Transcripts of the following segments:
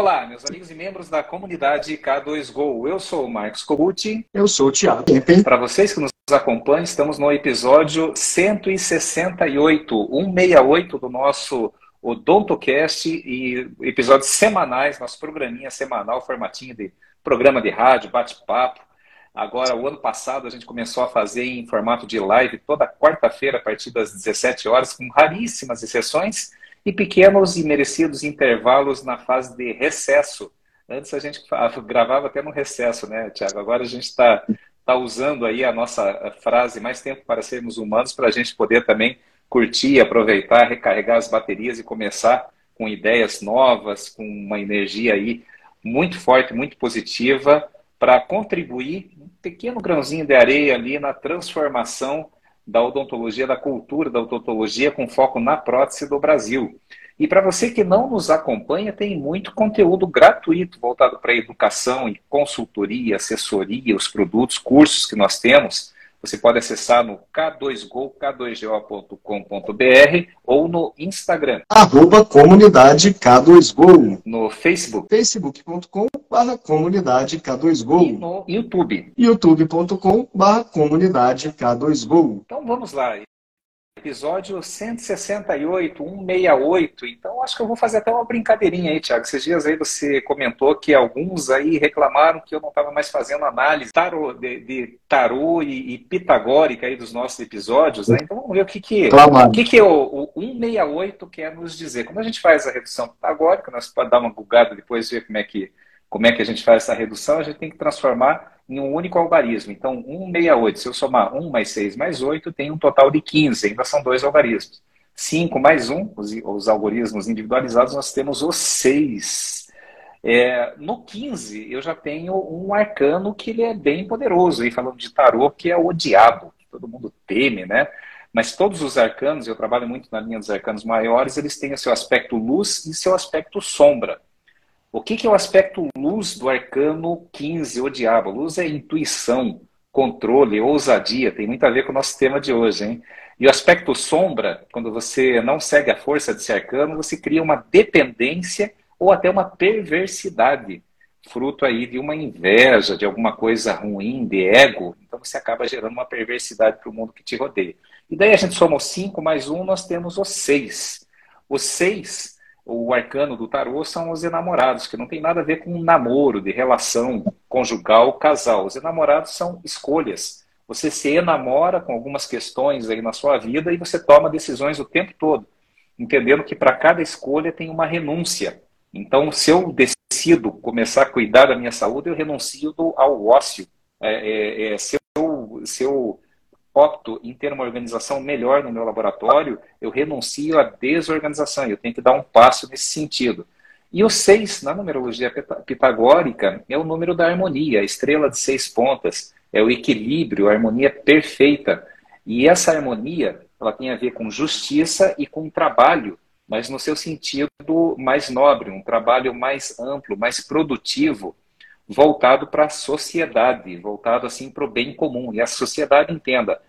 Olá, meus amigos e membros da comunidade K2Go. Eu sou o Marcos Cobucci. Eu sou o Thiago. Para vocês que nos acompanham, estamos no episódio 168, 168 do nosso OdontoCast e episódios semanais, nosso programinha semanal, formatinho de programa de rádio, bate-papo. Agora, o ano passado, a gente começou a fazer em formato de live toda quarta-feira, a partir das 17 horas, com raríssimas exceções e pequenos e merecidos intervalos na fase de recesso. Antes a gente gravava até no recesso, né, Tiago? Agora a gente está tá usando aí a nossa frase mais tempo para sermos humanos para a gente poder também curtir, aproveitar, recarregar as baterias e começar com ideias novas, com uma energia aí muito forte, muito positiva para contribuir um pequeno grãozinho de areia ali na transformação da odontologia, da cultura da odontologia com foco na prótese do Brasil. E para você que não nos acompanha, tem muito conteúdo gratuito voltado para educação e consultoria, assessoria, os produtos, cursos que nós temos. Você pode acessar no k2go, k2go.com.br ou no Instagram. Arroba comunidade K2Go. No Facebook. facebook.com barra comunidade K2Go. E no YouTube. youtube.com barra comunidade K2Go. Então vamos lá episódio 168, 168. Então, acho que eu vou fazer até uma brincadeirinha aí, Thiago. Esses dias aí você comentou que alguns aí reclamaram que eu não estava mais fazendo análise tarô, de, de tarô e, e, pitagórica aí dos nossos episódios, né? Então, vamos ver o que que, o, que, que o, o 168 quer nos dizer. Como a gente faz a redução pitagórica, nós podemos dar uma bugada depois ver como é que como é que a gente faz essa redução, a gente tem que transformar em um único algarismo. Então, 168, se eu somar 1 mais 6 mais 8, tem um total de 15, ainda são dois algarismos. 5 mais 1, os, os algoritmos individualizados, nós temos os 6. É, no 15, eu já tenho um arcano que ele é bem poderoso, aí falando de tarô, que é o diabo, que todo mundo teme, né? Mas todos os arcanos, eu trabalho muito na linha dos arcanos maiores, eles têm o seu aspecto luz e seu aspecto sombra. O que, que é o aspecto luz do arcano 15, o diabo? Luz é intuição, controle, ousadia, tem muito a ver com o nosso tema de hoje, hein? E o aspecto sombra, quando você não segue a força desse arcano, você cria uma dependência ou até uma perversidade, fruto aí de uma inveja, de alguma coisa ruim, de ego. Então você acaba gerando uma perversidade para o mundo que te rodeia. E daí a gente soma o 5 mais 1, um, nós temos o 6. O 6 o arcano do tarô são os enamorados, que não tem nada a ver com um namoro, de relação conjugal, casal. Os enamorados são escolhas. Você se enamora com algumas questões aí na sua vida e você toma decisões o tempo todo, entendendo que para cada escolha tem uma renúncia. Então, se eu decido começar a cuidar da minha saúde, eu renuncio ao ócio. É, é, é, se, eu, se eu opto em ter uma organização melhor no meu laboratório, eu renuncio à desorganização, eu tenho que dar um passo nesse sentido. E o 6, na numerologia pitagórica, é o número da harmonia, a estrela de seis pontas, é o equilíbrio, a harmonia perfeita. E essa harmonia, ela tem a ver com justiça e com trabalho, mas no seu sentido mais nobre, um trabalho mais amplo, mais produtivo, voltado para a sociedade, voltado assim para o bem comum. E a sociedade entenda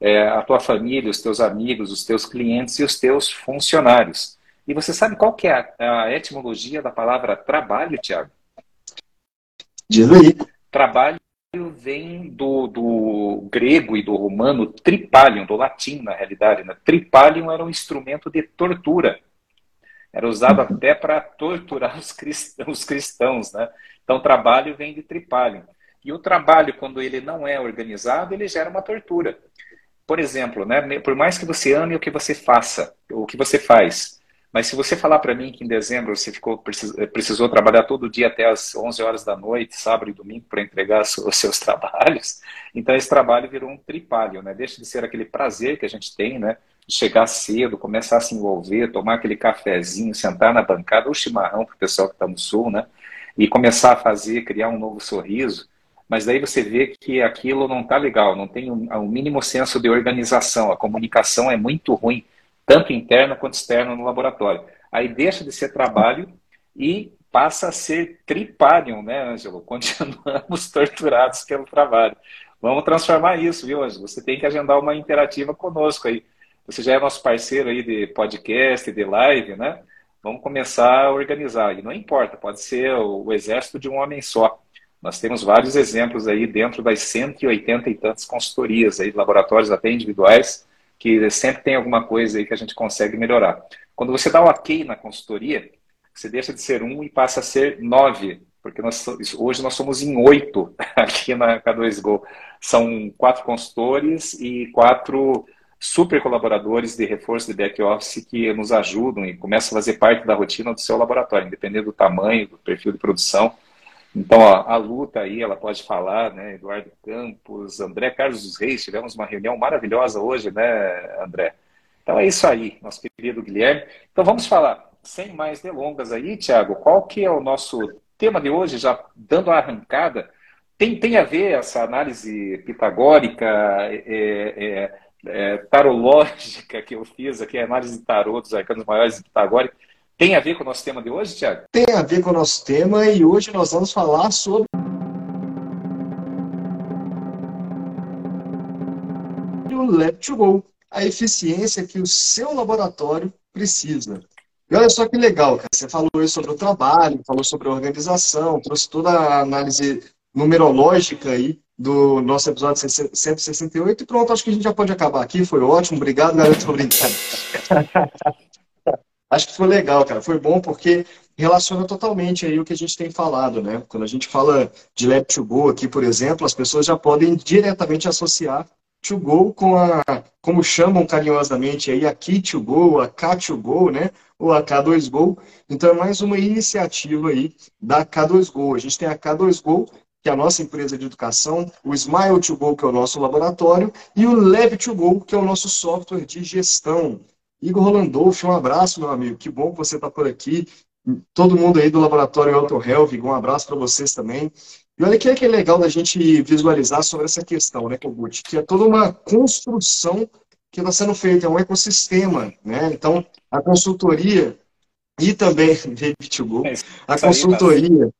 é, a tua família, os teus amigos, os teus clientes e os teus funcionários. E você sabe qual que é a, a etimologia da palavra trabalho, Tiago? Diz aí. Trabalho vem do, do grego e do romano tripalium, do latim, na realidade. Né? Tripalium era um instrumento de tortura. Era usado até para torturar os cristãos, os cristãos, né? Então, trabalho vem de tripalho. E o trabalho, quando ele não é organizado, ele gera uma tortura. Por exemplo, né, por mais que você ame o que você faça, o que você faz, mas se você falar para mim que em dezembro você ficou, precisou trabalhar todo dia até as 11 horas da noite, sábado e domingo, para entregar os seus trabalhos, então esse trabalho virou um tripalho, né? Deixa de ser aquele prazer que a gente tem, né? De chegar cedo, começar a se envolver, tomar aquele cafezinho, sentar na bancada, ou chimarrão para o pessoal que está no sul, né? E começar a fazer, criar um novo sorriso, mas daí você vê que aquilo não está legal, não tem um, um, mínimo senso de organização, a comunicação é muito ruim, tanto interna quanto externa no laboratório. Aí deixa de ser trabalho e passa a ser tripalium, né, Ângelo? Continuamos torturados pelo trabalho. Vamos transformar isso, viu, Ângelo? Você tem que agendar uma interativa conosco aí. Você já é nosso parceiro aí de podcast, de live, né? Vamos começar a organizar. E não importa, pode ser o, exército de um homem só. Nós temos vários exemplos aí dentro das 180 e tantas consultorias, aí, laboratórios até individuais, que sempre tem alguma coisa aí que a gente consegue melhorar. Quando você dá o ok na consultoria, você deixa de ser um e passa a ser nove, porque nós, hoje nós somos em oito aqui na K2Go. São quatro consultores e quatro super colaboradores de reforço de back-office que nos ajudam e começam a fazer parte da rotina do seu laboratório, independente do tamanho, do perfil de produção. Então, ó, a luta aí, ela pode falar, né? Eduardo Campos, André Carlos dos Reis, tivemos uma reunião maravilhosa hoje, né, André? Então é isso aí, nosso querido Guilherme. Então vamos falar, sem mais delongas aí, Tiago, qual que é o nosso tema de hoje, já dando a arrancada? Tem, tem a ver essa análise pitagórica, é, é, é, tarológica que eu fiz aqui, a análise de tarô dos arcanos maiores de Pitagórica, tem a ver com o nosso tema de hoje, Tiago? Tem a ver com o nosso tema e hoje nós vamos falar sobre o Lab to Go, a eficiência que o seu laboratório precisa. E olha só que legal, cara. Você falou sobre o trabalho, falou sobre a organização, trouxe toda a análise numerológica aí do nosso episódio 168 e pronto, acho que a gente já pode acabar aqui, foi ótimo, obrigado, galera, tô brincando. acho que foi legal, cara, foi bom porque relaciona totalmente aí o que a gente tem falado, né? Quando a gente fala de Lab to Go aqui, por exemplo, as pessoas já podem diretamente associar to go com a, como chamam carinhosamente aí, a Key to go, a K to go, né? Ou a K2Go. Então é mais uma iniciativa aí da K2Go. A gente tem a K2Go, que é a nossa empresa de educação, o Smile to Go, que é o nosso laboratório, e o Lab to Go, que é o nosso software de gestão. Igor Rolandolf, um abraço, meu amigo. Que bom que você está por aqui. Todo mundo aí do laboratório Auto Health, um abraço para vocês também. E olha que é que é legal da gente visualizar sobre essa questão, né, Kogut? Que é toda uma construção que está sendo feita, é um ecossistema, né? Então, a consultoria e também é a consultoria,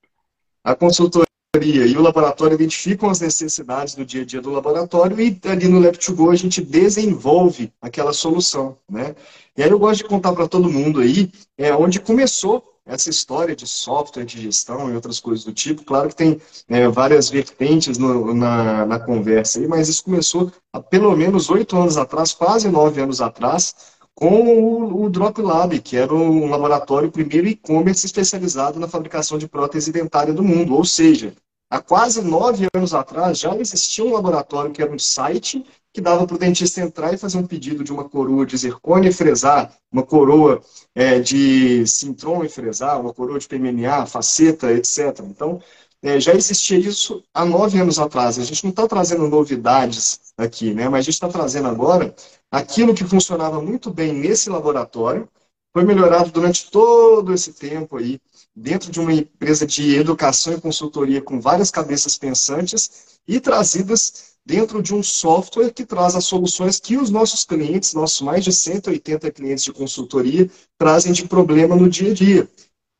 a consultoria e o laboratório identificam as necessidades do dia a dia do laboratório e ali no Lab2Go a gente desenvolve aquela solução, né? E aí eu gosto de contar para todo mundo aí é, onde começou essa história de software, de gestão e outras coisas do tipo. Claro que tem é, várias vertentes no, na, na conversa aí, mas isso começou há pelo menos oito anos atrás, quase nove anos atrás, com o, Drop Lab, que era um laboratório primeiro e-commerce especializado na fabricação de prótese dentária do mundo. Ou seja, há quase nove anos atrás já existia um laboratório que era um site que dava para o dentista entrar e fazer um pedido de uma coroa de zircônia e fresar, uma coroa é, de sintron e fresar, uma coroa de PMMA, faceta, etc. Então, é, já existia isso há nove anos atrás. A gente não está trazendo novidades aqui, né? mas a gente está trazendo agora aquilo que funcionava muito bem nesse laboratório, foi melhorado durante todo esse tempo aí, dentro de uma empresa de educação e consultoria com várias cabeças pensantes e trazidas dentro de um software que traz as soluções que os nossos clientes, nossos mais de 180 clientes de consultoria, trazem de problema no dia a dia.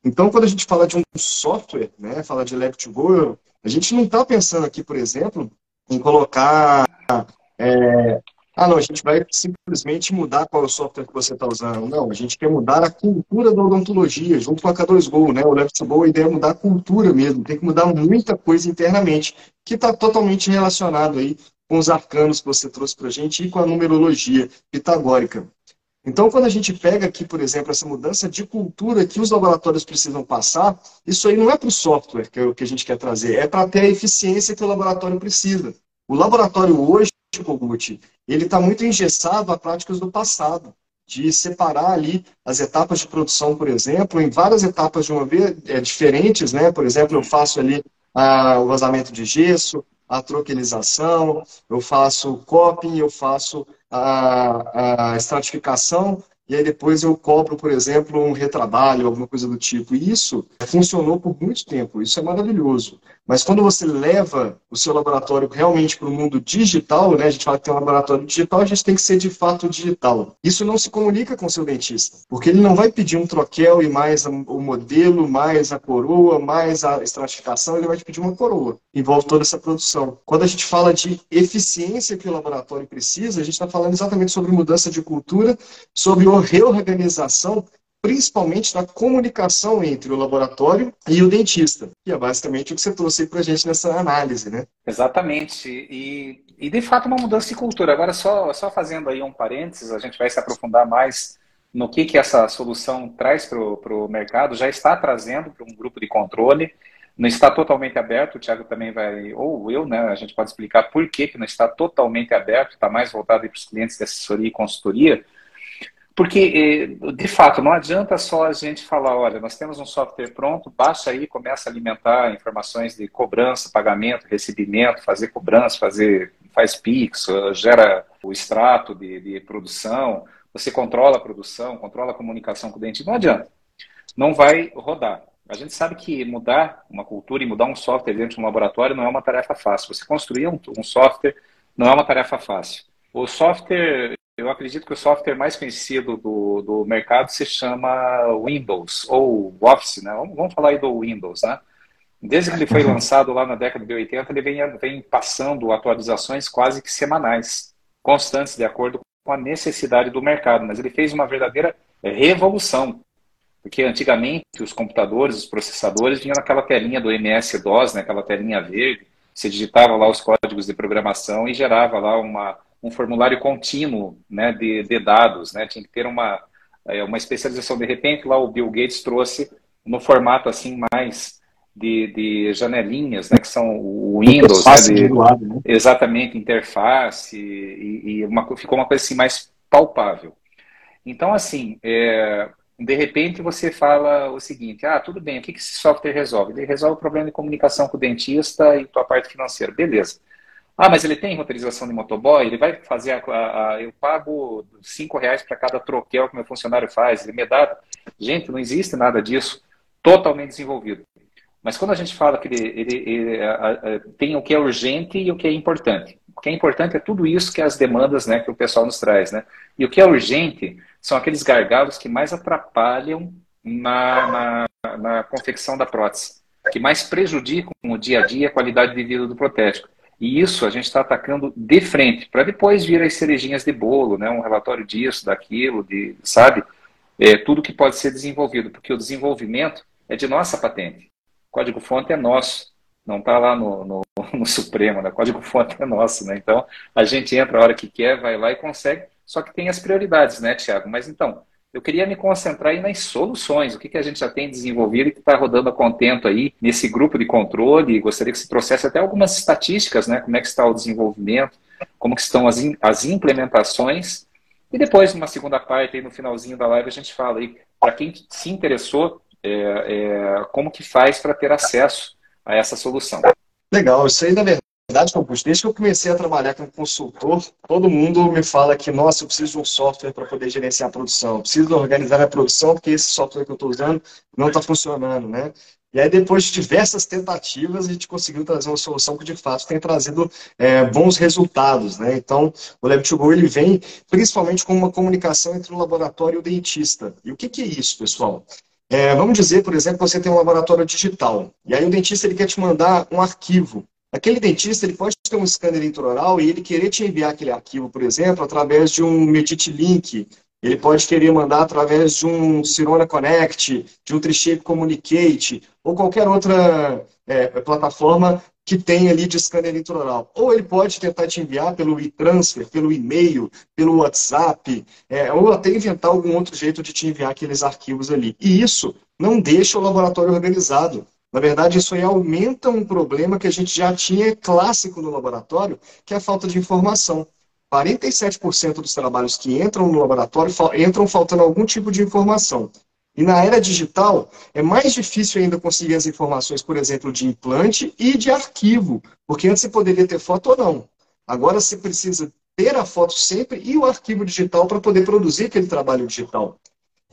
Então, quando a gente fala de um software, né, fala de Lab2Go, a gente não está pensando aqui, por exemplo, em colocar é, ah, não, a gente vai simplesmente mudar qual é o software que você está usando. Não, a gente quer mudar a cultura da odontologia, junto com a K2Go, né? O Left Go, a ideia é mudar a cultura mesmo, tem que mudar muita coisa internamente, que está totalmente relacionado aí com os arcanos que você trouxe para a gente e com a numerologia pitagórica. Então, quando a gente pega aqui, por exemplo, essa mudança de cultura que os laboratórios precisam passar, isso aí não é para o software que, é que a gente quer trazer, é para ter a eficiência que o laboratório precisa. O laboratório hoje, Kogut, ele está muito engessado a práticas do passado, de separar ali as etapas de produção, por exemplo, em várias etapas de uma vez é, diferentes, né? Por exemplo, eu faço ali ah, o vazamento de gesso, a troquelização, eu faço o coping, eu faço a, a estratificação, e aí depois eu cobro, por exemplo, um retrabalho, alguma coisa do tipo. E isso funcionou por muito tempo, isso é maravilhoso. Mas quando você leva o seu laboratório realmente para o mundo digital, né, a gente fala que tem um laboratório digital, a gente tem que ser de fato digital. Isso não se comunica com o seu dentista, porque ele não vai pedir um troquel e mais o modelo, mais a coroa, mais a estratificação, ele vai te pedir uma coroa. Envolve toda essa produção. Quando a gente fala de eficiência que o laboratório precisa, a gente está falando exatamente sobre mudança de cultura, sobre reorganização principalmente na comunicação entre o laboratório e o dentista, que é basicamente o que você trouxe para a gente nessa análise, né? Exatamente. E, e, de fato, uma mudança de cultura. Agora, só, só fazendo aí um parênteses, a gente vai se aprofundar mais no que, que essa solução traz para o mercado, já está trazendo para um grupo de controle, não está totalmente aberto, o Thiago também vai, ou eu, né, a gente pode explicar por que, que não está totalmente aberto, está mais voltado para os clientes de assessoria e consultoria, porque, eh, de fato, não adianta só a gente falar, olha, nós temos um software pronto, baixa aí, começa a alimentar informações de cobrança, pagamento, recebimento, fazer cobrança, fazer, faz PIX, gera o extrato de, de produção, você controla a produção, controla a comunicação com o dente, não adianta. Não vai rodar. A gente sabe que mudar uma cultura e mudar um software dentro de um laboratório não é uma tarefa fácil. Você construir um, um software não é uma tarefa fácil. O software, eu acredito que o software mais conhecido do, do mercado se chama Windows, ou Office, né? Vamos, vamos falar aí do Windows, né? Desde que ele foi lançado lá na década de 80, ele vem, vem passando atualizações quase que semanais, constantes, de acordo com a necessidade do mercado. Mas ele fez uma verdadeira revolução porque antigamente os computadores, os processadores vinham naquela telinha do MS-DOS, né, aquela telinha verde, você digitava lá os códigos de programação e gerava lá uma, um formulário contínuo né, de, de dados. Né, tinha que ter uma, é, uma especialização. De repente, lá o Bill Gates trouxe no formato assim mais de, de janelinhas, né, que são o Windows, né, de, lado, né? exatamente, interface, e, e uma, ficou uma coisa assim mais palpável. Então, assim, é, de repente você fala o seguinte, ah, tudo bem, o que esse software resolve? Ele resolve o problema de comunicação com o dentista e tua parte financeira, beleza. Ah, mas ele tem roteirização de motoboy, ele vai fazer, a, a, a eu pago cinco reais para cada troquel que meu funcionário faz, ele me dá... Gente, não existe nada disso totalmente desenvolvido. Mas quando a gente fala que ele, ele, ele a, tem o que é urgente e o que é importante. O que é importante é tudo isso que é as demandas né, que o pessoal nos traz. Né? E o que é urgente são aqueles gargalos que mais atrapalham na, na, na confecção da prótese, que mais prejudicam o dia a dia a qualidade de vida do protético. E isso a gente está atacando de frente, para depois vir as cerejinhas de bolo, né? um relatório disso, daquilo, de, sabe? É, tudo que pode ser desenvolvido, porque o desenvolvimento é de nossa patente. Código-fonte é nosso, não está lá no, no, no Supremo, né? código-fonte é nosso. Né? Então, a gente entra a hora que quer, vai lá e consegue, só que tem as prioridades, né, Tiago? Mas então, eu queria me concentrar aí nas soluções, o que, que a gente já tem desenvolvido e que está rodando a contento aí nesse grupo de controle. Gostaria que se trouxesse até algumas estatísticas, né? Como é que está o desenvolvimento, como que estão as, in, as implementações. E depois, numa segunda parte, aí no finalzinho da live, a gente fala aí, para quem se interessou, é, é, como que faz para ter acesso a essa solução. Legal, isso aí, na verdade verdade, Augusto, desde que eu comecei a trabalhar como consultor, todo mundo me fala que, nossa, eu preciso de um software para poder gerenciar a produção, eu preciso organizar a produção, porque esse software que eu estou usando não está funcionando, né? E aí, depois de diversas tentativas, a gente conseguiu trazer uma solução que, de fato, tem trazido é, bons resultados. Né? Então, o Lab2Go ele vem principalmente com uma comunicação entre o laboratório e o dentista. E o que, que é isso, pessoal? É, vamos dizer, por exemplo, você tem um laboratório digital. E aí o dentista ele quer te mandar um arquivo. Aquele dentista ele pode ter um scanner intraoral e ele querer te enviar aquele arquivo, por exemplo, através de um Medit Link. Ele pode querer mandar através de um Cirona Connect, de um Trishape Communicate, ou qualquer outra é, plataforma que tem ali de scanner intraoral. Ou ele pode tentar te enviar pelo e-transfer, pelo e-mail, pelo WhatsApp, é, ou até inventar algum outro jeito de te enviar aqueles arquivos ali. E isso não deixa o laboratório organizado. Na verdade, isso aí aumenta um problema que a gente já tinha clássico no laboratório, que é a falta de informação. 47% dos trabalhos que entram no laboratório entram faltando algum tipo de informação. E na era digital, é mais difícil ainda conseguir as informações, por exemplo, de implante e de arquivo, porque antes você poderia ter foto ou não. Agora você precisa ter a foto sempre e o arquivo digital para poder produzir aquele trabalho digital.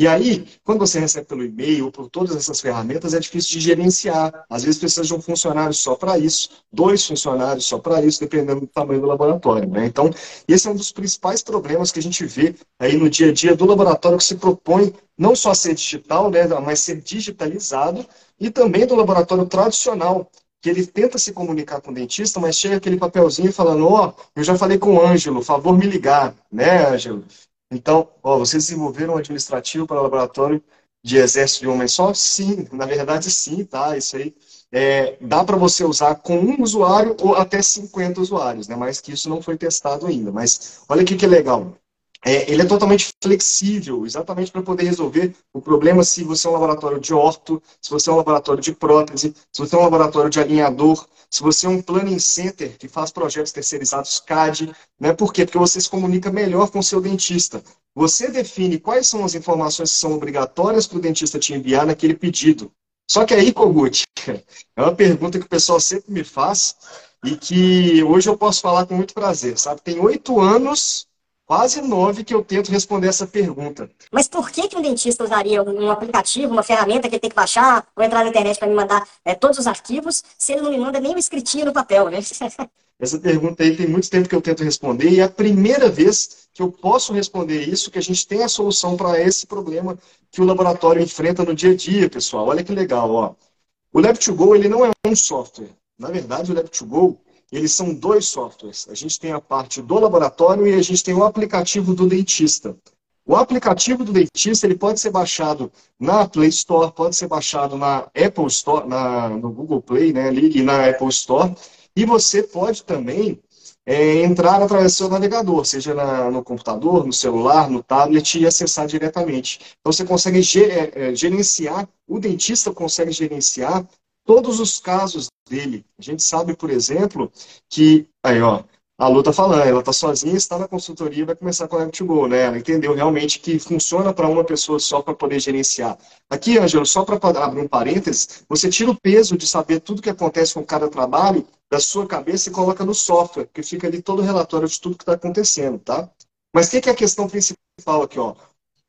E aí, quando você recebe pelo e-mail ou por todas essas ferramentas, é difícil de gerenciar. Às vezes precisa de um funcionário só para isso, dois funcionários só para isso, dependendo do tamanho do laboratório. Né? Então, esse é um dos principais problemas que a gente vê aí no dia a dia do laboratório que se propõe não só ser digital, né, mas ser digitalizado, e também do laboratório tradicional, que ele tenta se comunicar com o dentista, mas chega aquele papelzinho falando, ó, oh, eu já falei com o Ângelo, favor me ligar, né, Ângelo? Então, ó, vocês desenvolveram um administrativo para laboratório de exército de homem só? Sim, na verdade sim, tá? Isso aí é, dá para você usar com um usuário ou até 50 usuários, né? Mas que isso não foi testado ainda. Mas olha aqui que legal. É, ele é totalmente flexível, exatamente para poder resolver o problema se você é um laboratório de orto, se você é um laboratório de prótese, se você é um laboratório de alinhador, se você é um planning center que faz projetos terceirizados CAD, né? Por quê? Porque você se comunica melhor com o seu dentista. Você define quais são as informações que são obrigatórias para o dentista te enviar naquele pedido. Só que aí, Kogut, é uma pergunta que o pessoal sempre me faz e que hoje eu posso falar com muito prazer, sabe? Tem oito anos quase nove que eu tento responder essa pergunta. Mas por que, que um dentista usaria um aplicativo, uma ferramenta que ele tem que baixar ou entrar na internet para me mandar é, todos os arquivos, se ele não me manda nem o escritinho no papel, né? Essa pergunta aí tem muito tempo que eu tento responder e é a primeira vez que eu posso responder isso, que a gente tem a solução para esse problema que o laboratório enfrenta no dia a dia, pessoal. Olha que legal, ó. O Lab2Go, ele não é um software. Na verdade, o Lab2Go eles são dois softwares. A gente tem a parte do laboratório e a gente tem o aplicativo do dentista. O aplicativo do dentista ele pode ser baixado na Play Store, pode ser baixado na Apple Store, na, no Google Play, né, ali, e na Apple Store. E você pode também é, entrar através do seu navegador, seja na, no computador, no celular, no tablet e acessar diretamente. Então você consegue é, é, gerenciar, o dentista consegue gerenciar todos os casos dele. A gente sabe, por exemplo, que. Aí, ó. A Lu tá falando, ela tá sozinha, está na consultoria vai começar com a Go, né? Ela entendeu realmente que funciona para uma pessoa só para poder gerenciar. Aqui, Ângelo, só para abrir um parênteses, você tira o peso de saber tudo que acontece com cada trabalho da sua cabeça e coloca no software, que fica ali todo o relatório de tudo que está acontecendo, tá? Mas o que, que é a questão principal aqui, ó?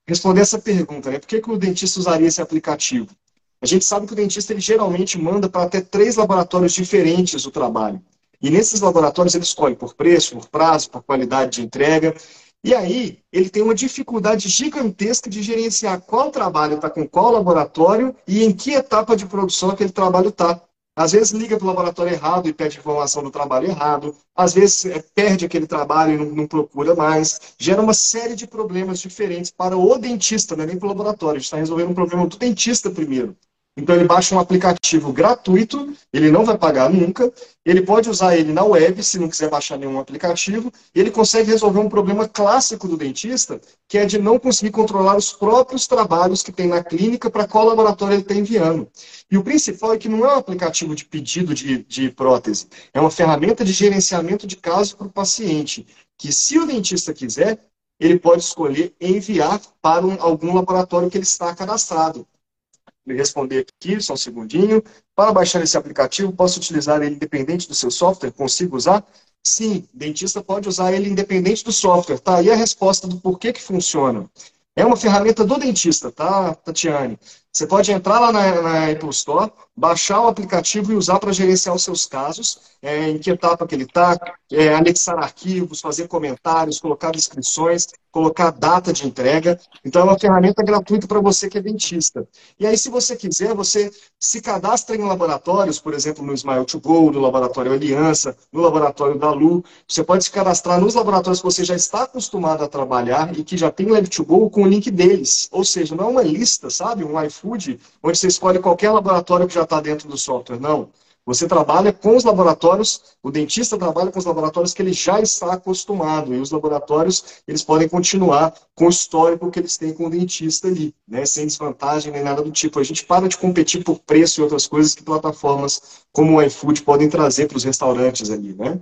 Responder essa pergunta, né? Por que, que o dentista usaria esse aplicativo? A gente sabe que o dentista ele geralmente manda para até três laboratórios diferentes o trabalho. E nesses laboratórios ele escolhe por preço, por prazo, por qualidade de entrega. E aí ele tem uma dificuldade gigantesca de gerenciar qual trabalho está com qual laboratório e em que etapa de produção aquele trabalho está. Às vezes liga para o laboratório errado e pede informação do trabalho errado. Às vezes é, perde aquele trabalho e não, não, procura mais. Gera uma série de problemas diferentes para o dentista, não é nem para o laboratório. A gente está resolvendo um problema do dentista primeiro. Então ele baixa um aplicativo gratuito, ele não vai pagar nunca, ele pode usar ele na web, se não quiser baixar nenhum aplicativo, e ele consegue resolver um problema clássico do dentista, que é de não conseguir controlar os próprios trabalhos que tem na clínica para qual laboratório ele está enviando. E o principal é que não é um aplicativo de pedido de, de prótese, é uma ferramenta de gerenciamento de caso para o paciente, que se o dentista quiser, ele pode escolher enviar para um, algum laboratório que ele está cadastrado me responder aqui, só um segundinho. Para baixar esse aplicativo, posso utilizar ele independente do seu software? Consigo usar? Sim, dentista pode usar ele independente do software. Tá aí a resposta do porquê que funciona. É uma ferramenta do dentista, tá, Tatiane? Você pode entrar lá na, na Apple Store, baixar o aplicativo e usar para gerenciar os seus casos, é, em que etapa que ele está, é, anexar arquivos, fazer comentários, colocar descrições, colocar data de entrega. Então é uma ferramenta gratuita para você que é dentista. E aí, se você quiser, você se cadastra em laboratórios, por exemplo, no Smile to Go, no Laboratório Aliança, no Laboratório da Lu. Você pode se cadastrar nos laboratórios que você já está acostumado a trabalhar e que já tem Lab to Go com o link deles. Ou seja, não é uma lista, sabe? Um iFood, onde você escolhe qualquer laboratório que já está dentro do software. Não. Você trabalha com os laboratórios, o dentista trabalha com os laboratórios que ele já está acostumado, e os laboratórios, eles podem continuar com o histórico que eles têm com o dentista ali, né? sem desvantagem nem nada do tipo. A gente para de competir por preço e outras coisas que plataformas como o iFood podem trazer para os restaurantes ali, né?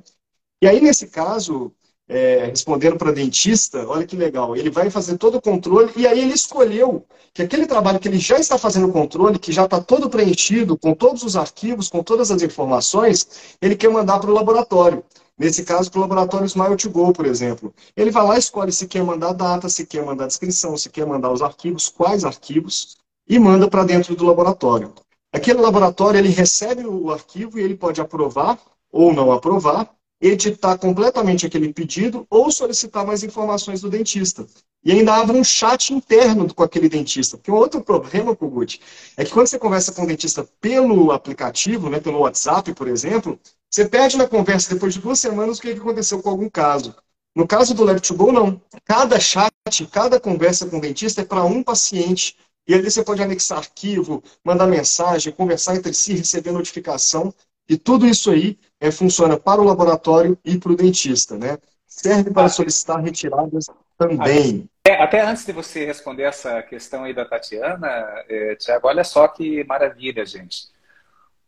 E aí, nesse caso, é, respondendo para dentista, olha que legal, ele vai fazer todo o controle e aí ele escolheu que aquele trabalho que ele já está fazendo o controle, que já está todo preenchido, com todos os arquivos, com todas as informações, ele quer mandar para o laboratório. Nesse caso, para o laboratório Smile to Go, por exemplo. Ele vai lá e escolhe se quer mandar data, se quer mandar descrição, se quer mandar os arquivos, quais arquivos, e manda para dentro do laboratório. Aquele laboratório, ele recebe o arquivo e ele pode aprovar ou não aprovar, editar completamente aquele pedido ou solicitar mais informações do dentista. E ainda abre um chat interno com aquele dentista. Porque um outro problema, Kogut, é que quando você conversa com o dentista pelo aplicativo, né, pelo WhatsApp, por exemplo, você perde na conversa depois de duas semanas o que aconteceu com algum caso. No caso do Lab2Go, não. Cada chat, cada conversa com o dentista é para um paciente e ali você pode anexar arquivo, mandar mensagem, conversar entre si, receber notificação, e tudo isso aí é, funciona para o laboratório e para o dentista, né? Serve para solicitar retiradas também. Até, até, antes de você responder essa questão aí da Tatiana, é, Tiago, olha só que maravilha, gente.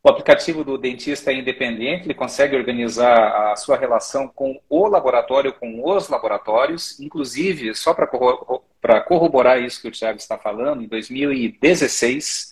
O aplicativo do dentista é independente, ele consegue organizar a sua relação com o laboratório, com os laboratórios, inclusive, só para corroborar isso que o Tiago está falando, em 2016,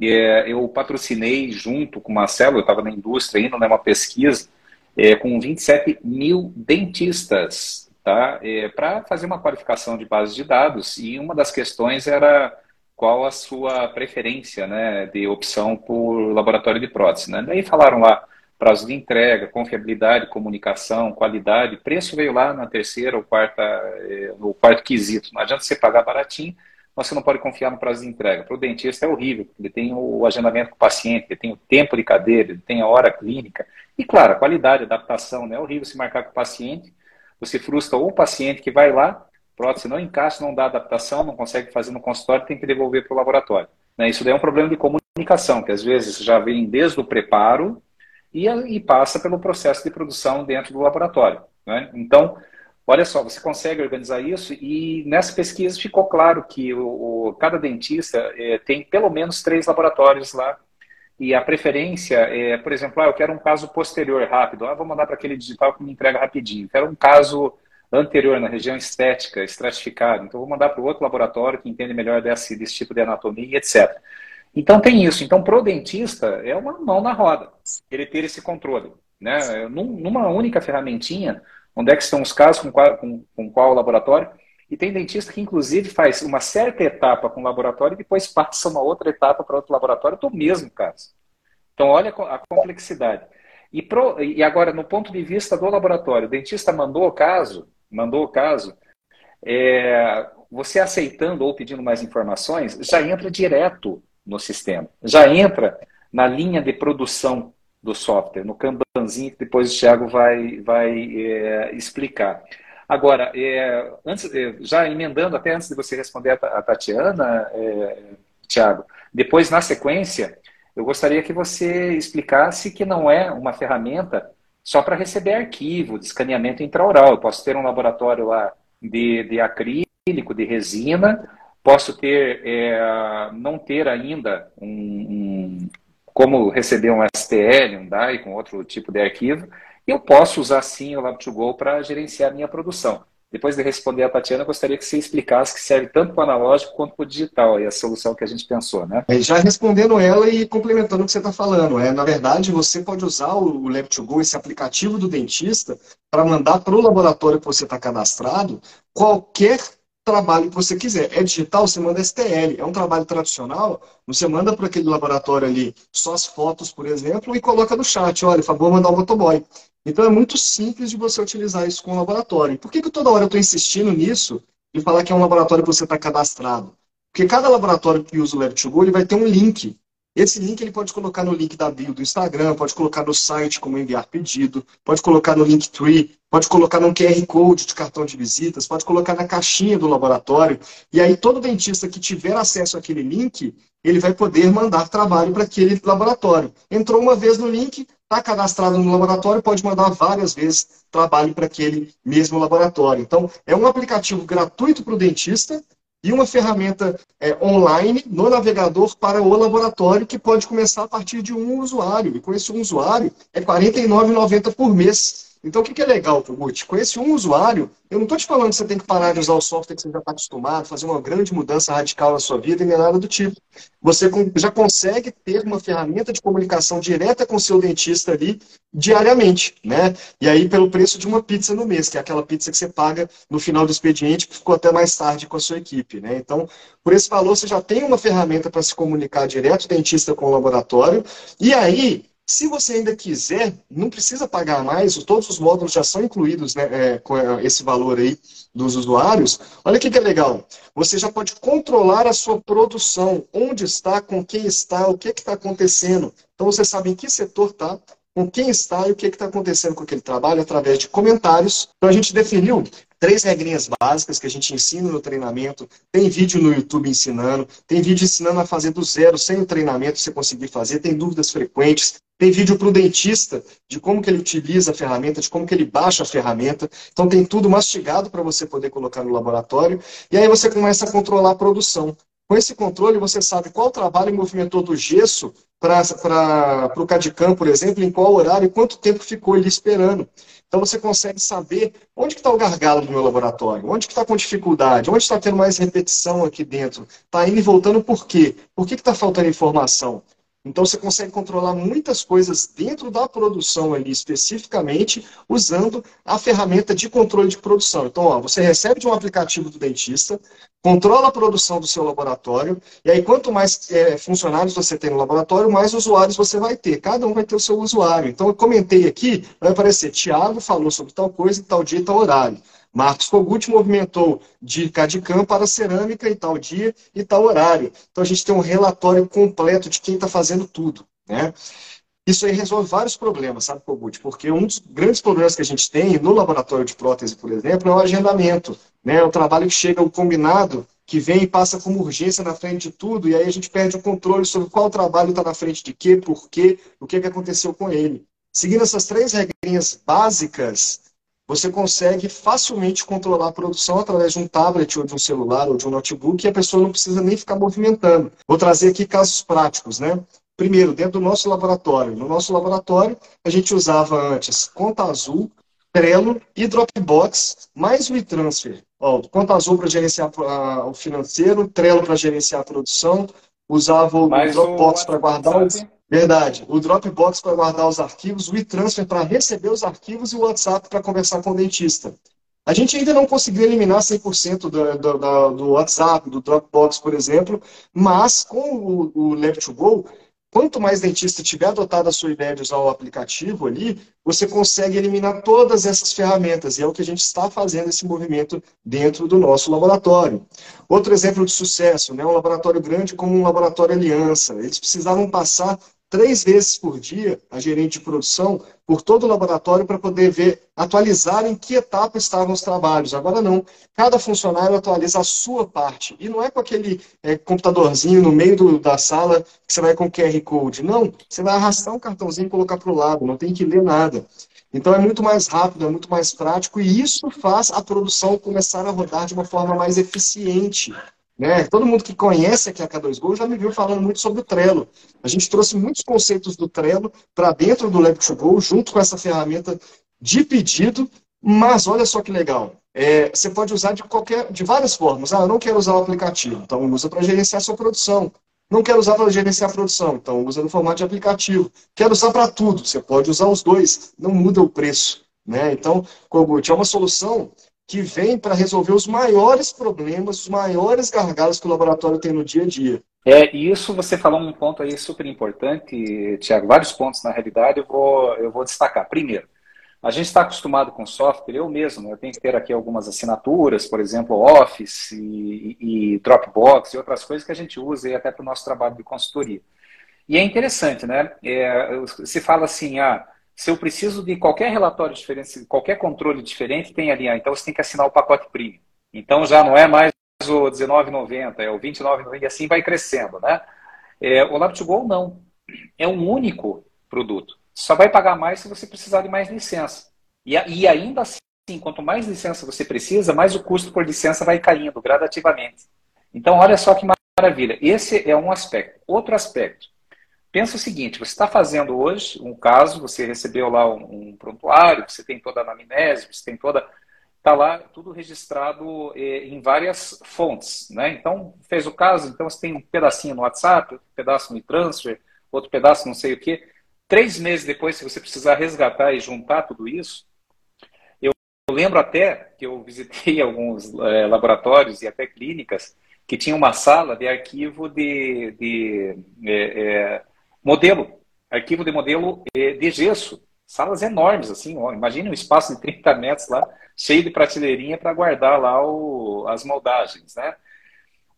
é, eu patrocinei junto com o Marcelo, eu estava na indústria ainda, numa pesquisa, é, com 27 mil dentistas, tá? É, para fazer uma qualificação de base de dados, e uma das questões era qual a sua preferência né, de opção por laboratório de prótese. Né? Daí falaram lá prazo de entrega, confiabilidade, comunicação, qualidade, preço veio lá na terceira ou quarta, eh, no quarto quesito. Não adianta você pagar baratinho, você não pode confiar no prazo de entrega. Para o dentista é horrível, ele tem o agendamento com o paciente, ele tem o tempo de cadeira, ele tem a hora clínica. E claro, a qualidade, a adaptação, né? é horrível se marcar com o paciente, você frustra o paciente que vai lá, prótese não encaixa, não dá adaptação, não consegue fazer no consultório, tem que devolver para o laboratório. Né? Isso daí é um problema de comunicação, que às vezes já vem desde o preparo e, e passa pelo processo de produção dentro do laboratório. Né? Então, olha só, você consegue organizar isso e nessa pesquisa ficou claro que o, o cada dentista é, tem pelo menos três laboratórios lá e a preferência é, por exemplo, ah, eu quero um caso posterior rápido, ah, vou mandar para aquele digital que me entrega rapidinho. Quero um caso anterior, na região estética, estratificada. Então, vou mandar para o outro laboratório que entende melhor desse, desse tipo de anatomia, etc. Então, tem isso. Então, para o dentista, é uma mão na roda, ele ter esse controle. Né? Numa única ferramentinha, onde é que estão os casos, com qual, com, com qual laboratório, e tem dentista que, inclusive, faz uma certa etapa com o laboratório e depois passa uma outra etapa para outro laboratório do mesmo caso. Então, olha a complexidade. E, pro, e agora, no ponto de vista do laboratório, o dentista mandou o caso, mandou o caso, é, você aceitando ou pedindo mais informações, já entra direto no sistema, já entra na linha de produção do software, no Kanbanzinho que depois o Thiago vai, vai é, explicar. Agora, é, antes, é, já emendando até antes de você responder a Tatiana, é, Thiago, depois na sequência, eu gostaria que você explicasse que não é uma ferramenta só para receber arquivo de escaneamento intraoral. Eu posso ter um laboratório lá de, de acrílico, de resina, posso ter, é, não ter ainda um, como receber um STL, um DAI com outro tipo de arquivo, eu posso usar sim o Lab2Go para gerenciar minha produção. Depois de responder a Tatiana, eu gostaria que você explicasse que serve tanto para o analógico quanto para o digital, a solução que a gente pensou, né? É, já respondendo ela e complementando o que você está falando, é, na verdade, você pode usar o Lab2Go, esse aplicativo do dentista, para mandar para o laboratório que você está cadastrado qualquer trabalho que você quiser. É digital, você manda STL. É um trabalho tradicional, você manda para aquele laboratório ali só as fotos, por exemplo, e coloca no chat, olha, favor mandar o motoboy. Então é muito simples de você utilizar isso com o laboratório. Por que, que toda hora eu estou insistindo nisso e falar que é um laboratório que você está cadastrado? Porque cada laboratório que usa o Lab2Go, ele vai ter um link. Esse link ele pode colocar no link da bio do Instagram, pode colocar no site como enviar pedido, pode colocar no Linktree, pode colocar no QR Code de cartão de visitas, pode colocar na caixinha do laboratório. E aí todo dentista que tiver acesso àquele link, ele vai poder mandar trabalho para aquele laboratório. Entrou uma vez no link, está cadastrado no laboratório, pode mandar várias vezes trabalho para aquele mesmo laboratório. Então, é um aplicativo gratuito para o dentista e uma ferramenta é, online no navegador para o laboratório que pode começar a partir de um usuário. E com esse um usuário é R$ 49,90 por mês. Então, o que é legal, Guti? Com esse um usuário, eu não estou te falando que você tem que parar de usar o software que você já está acostumado, fazer uma grande mudança radical na sua vida e nem nada do tipo. Você já consegue ter uma ferramenta de comunicação direta com o seu dentista ali diariamente, né? E aí pelo preço de uma pizza no mês, que é aquela pizza que você paga no final do expediente, que ficou até mais tarde com a sua equipe, né? Então, por esse valor, você já tem uma ferramenta para se comunicar direto dentista com o laboratório. E aí, se você ainda quiser, não precisa pagar mais, todos os módulos já são incluídos né, é, com é, esse valor aí dos usuários. Olha o que, que é legal. Você já pode controlar a sua produção, onde está, com quem está, o que está acontecendo. Então você sabe em que setor está, com quem está e o que está acontecendo com aquele trabalho através de comentários. Então a gente definiu três regrinhas básicas que a gente ensina no treinamento. Tem vídeo no YouTube ensinando, tem vídeo ensinando a fazer do zero, sem o treinamento você conseguir fazer, tem dúvidas frequentes, tem vídeo para o dentista de como que ele utiliza a ferramenta, de como que ele baixa a ferramenta. Então tem tudo mastigado para você poder colocar no laboratório. E aí você começa a controlar a produção. Com esse controle, você sabe qual trabalho movimentou do gesso para o CADCAM, por exemplo, em qual horário e quanto tempo ficou ele esperando. Então você consegue saber onde está o gargalo do meu laboratório, onde está com dificuldade, onde está tendo mais repetição aqui dentro, está indo e voltando por quê? Por que está faltando informação? Então você consegue controlar muitas coisas dentro da produção ali, especificamente, usando a ferramenta de controle de produção. Então, ó, você recebe de um aplicativo do dentista, controla a produção do seu laboratório, e aí quanto mais é, funcionários você tem no laboratório, mais usuários você vai ter. Cada um vai ter o seu usuário. Então eu comentei aqui, vai aparecer, Tiago falou sobre tal coisa, tal dia e tal horário. Marcos Kogut movimentou de CADCAM para cerâmica em tal dia e tal horário. Então a gente tem um relatório completo de quem está fazendo tudo. Né? Isso aí resolve vários problemas, sabe, Kogut? Porque um dos grandes problemas que a gente tem no laboratório de prótese, por exemplo, é o agendamento. Né? É o trabalho que chega o combinado, que vem e passa como urgência na frente de tudo, e aí a gente perde o controle sobre qual trabalho está na frente de quê, por quê, o que, que aconteceu com ele. Seguindo essas três regrinhas básicas, você consegue facilmente controlar a produção através de um tablet ou de um celular ou de um notebook e a pessoa não precisa nem ficar movimentando. Vou trazer aqui casos práticos, né? Primeiro, dentro do nosso laboratório. No nosso laboratório, a gente usava antes Conta Azul, Trello e Dropbox, mais o e-transfer. Conta Azul para gerenciar o financeiro, Trello para gerenciar a produção, usava o mais Dropbox para guardar os... Verdade. O Dropbox para guardar os arquivos, o e-transfer para receber os arquivos e o WhatsApp para conversar com o dentista. A gente ainda não conseguiu eliminar 100% do, do, do WhatsApp, do Dropbox, por exemplo, mas com o, o Lab2Go, Quanto mais dentista tiver adotado a sua ideia de usar o aplicativo ali, você consegue eliminar todas essas ferramentas. E é o que a gente está fazendo esse movimento dentro do nosso laboratório. Outro exemplo de sucesso, né? um laboratório grande como um laboratório Aliança. Eles precisavam passar três vezes por dia a gerente de produção por todo o laboratório para poder ver, atualizar em que etapa estavam os trabalhos. Agora não, cada funcionário atualiza a sua parte. E não é com aquele é, computadorzinho no meio do, da sala que você vai com QR Code. Não, você vai arrastar um cartãozinho e colocar para o lado, não tem que ler nada. Então é muito mais rápido, é muito mais prático e isso faz a produção começar a rodar de uma forma mais eficiente. Né? Todo mundo que conhece aqui a K2Go já me viu falando muito sobre o Trello. A gente trouxe muitos conceitos do Trello para dentro do Lab2Go, junto com essa ferramenta de pedido, mas olha só que legal. É, você pode usar de qualquer, de várias formas. Ah, eu não quero usar o aplicativo, então usa para gerenciar a sua produção. Não quero usar para gerenciar a produção, então usa no formato de aplicativo. Quero usar para tudo, você pode usar os dois, não muda o preço. Né? Então, Kogut é uma solução que vem para resolver os maiores problemas, os maiores gargalos que o laboratório tem no dia a dia. É, e isso você falou um ponto aí super importante, Tiago, vários pontos na realidade eu vou, eu vou destacar. Primeiro, a gente está acostumado com software, eu mesmo, eu tenho que ter aqui algumas assinaturas, por exemplo, Office e, e Dropbox e outras coisas que a gente usa até para o nosso trabalho de consultoria. E é interessante, né? É, se fala assim, ah, se eu preciso de qualquer relatório diferente, qualquer controle diferente, tem ali, ah, então você tem que assinar o pacote premium. Então já não é mais o R$19,90, é o R$29,90 e assim vai crescendo, né? É, o Lab2Go não. É um único produto. Só vai pagar mais se você precisar de mais licença. E, e ainda assim, quanto mais licença você precisa, mais o custo por licença vai caindo gradativamente. Então, olha só que maravilha. Esse é um aspecto. Outro aspecto. Pensa o seguinte: você está fazendo hoje um caso, você recebeu lá um, um prontuário, você tem toda a anamnese, você tem toda. Está lá tudo registrado eh, em várias fontes. Né? Então, fez o caso, então você tem um pedacinho no WhatsApp, outro pedaço no e-transfer, outro pedaço não sei o quê. Três meses depois, se você precisar resgatar e juntar tudo isso, eu lembro até que eu visitei alguns eh, laboratórios e até clínicas que tinha uma sala de arquivo de, de é, Modelo, arquivo de modelo eh, de gesso, salas enormes, assim, ó, imagine um espaço de 30 metros lá, cheio de prateleirinha para guardar lá o, as moldagens, né?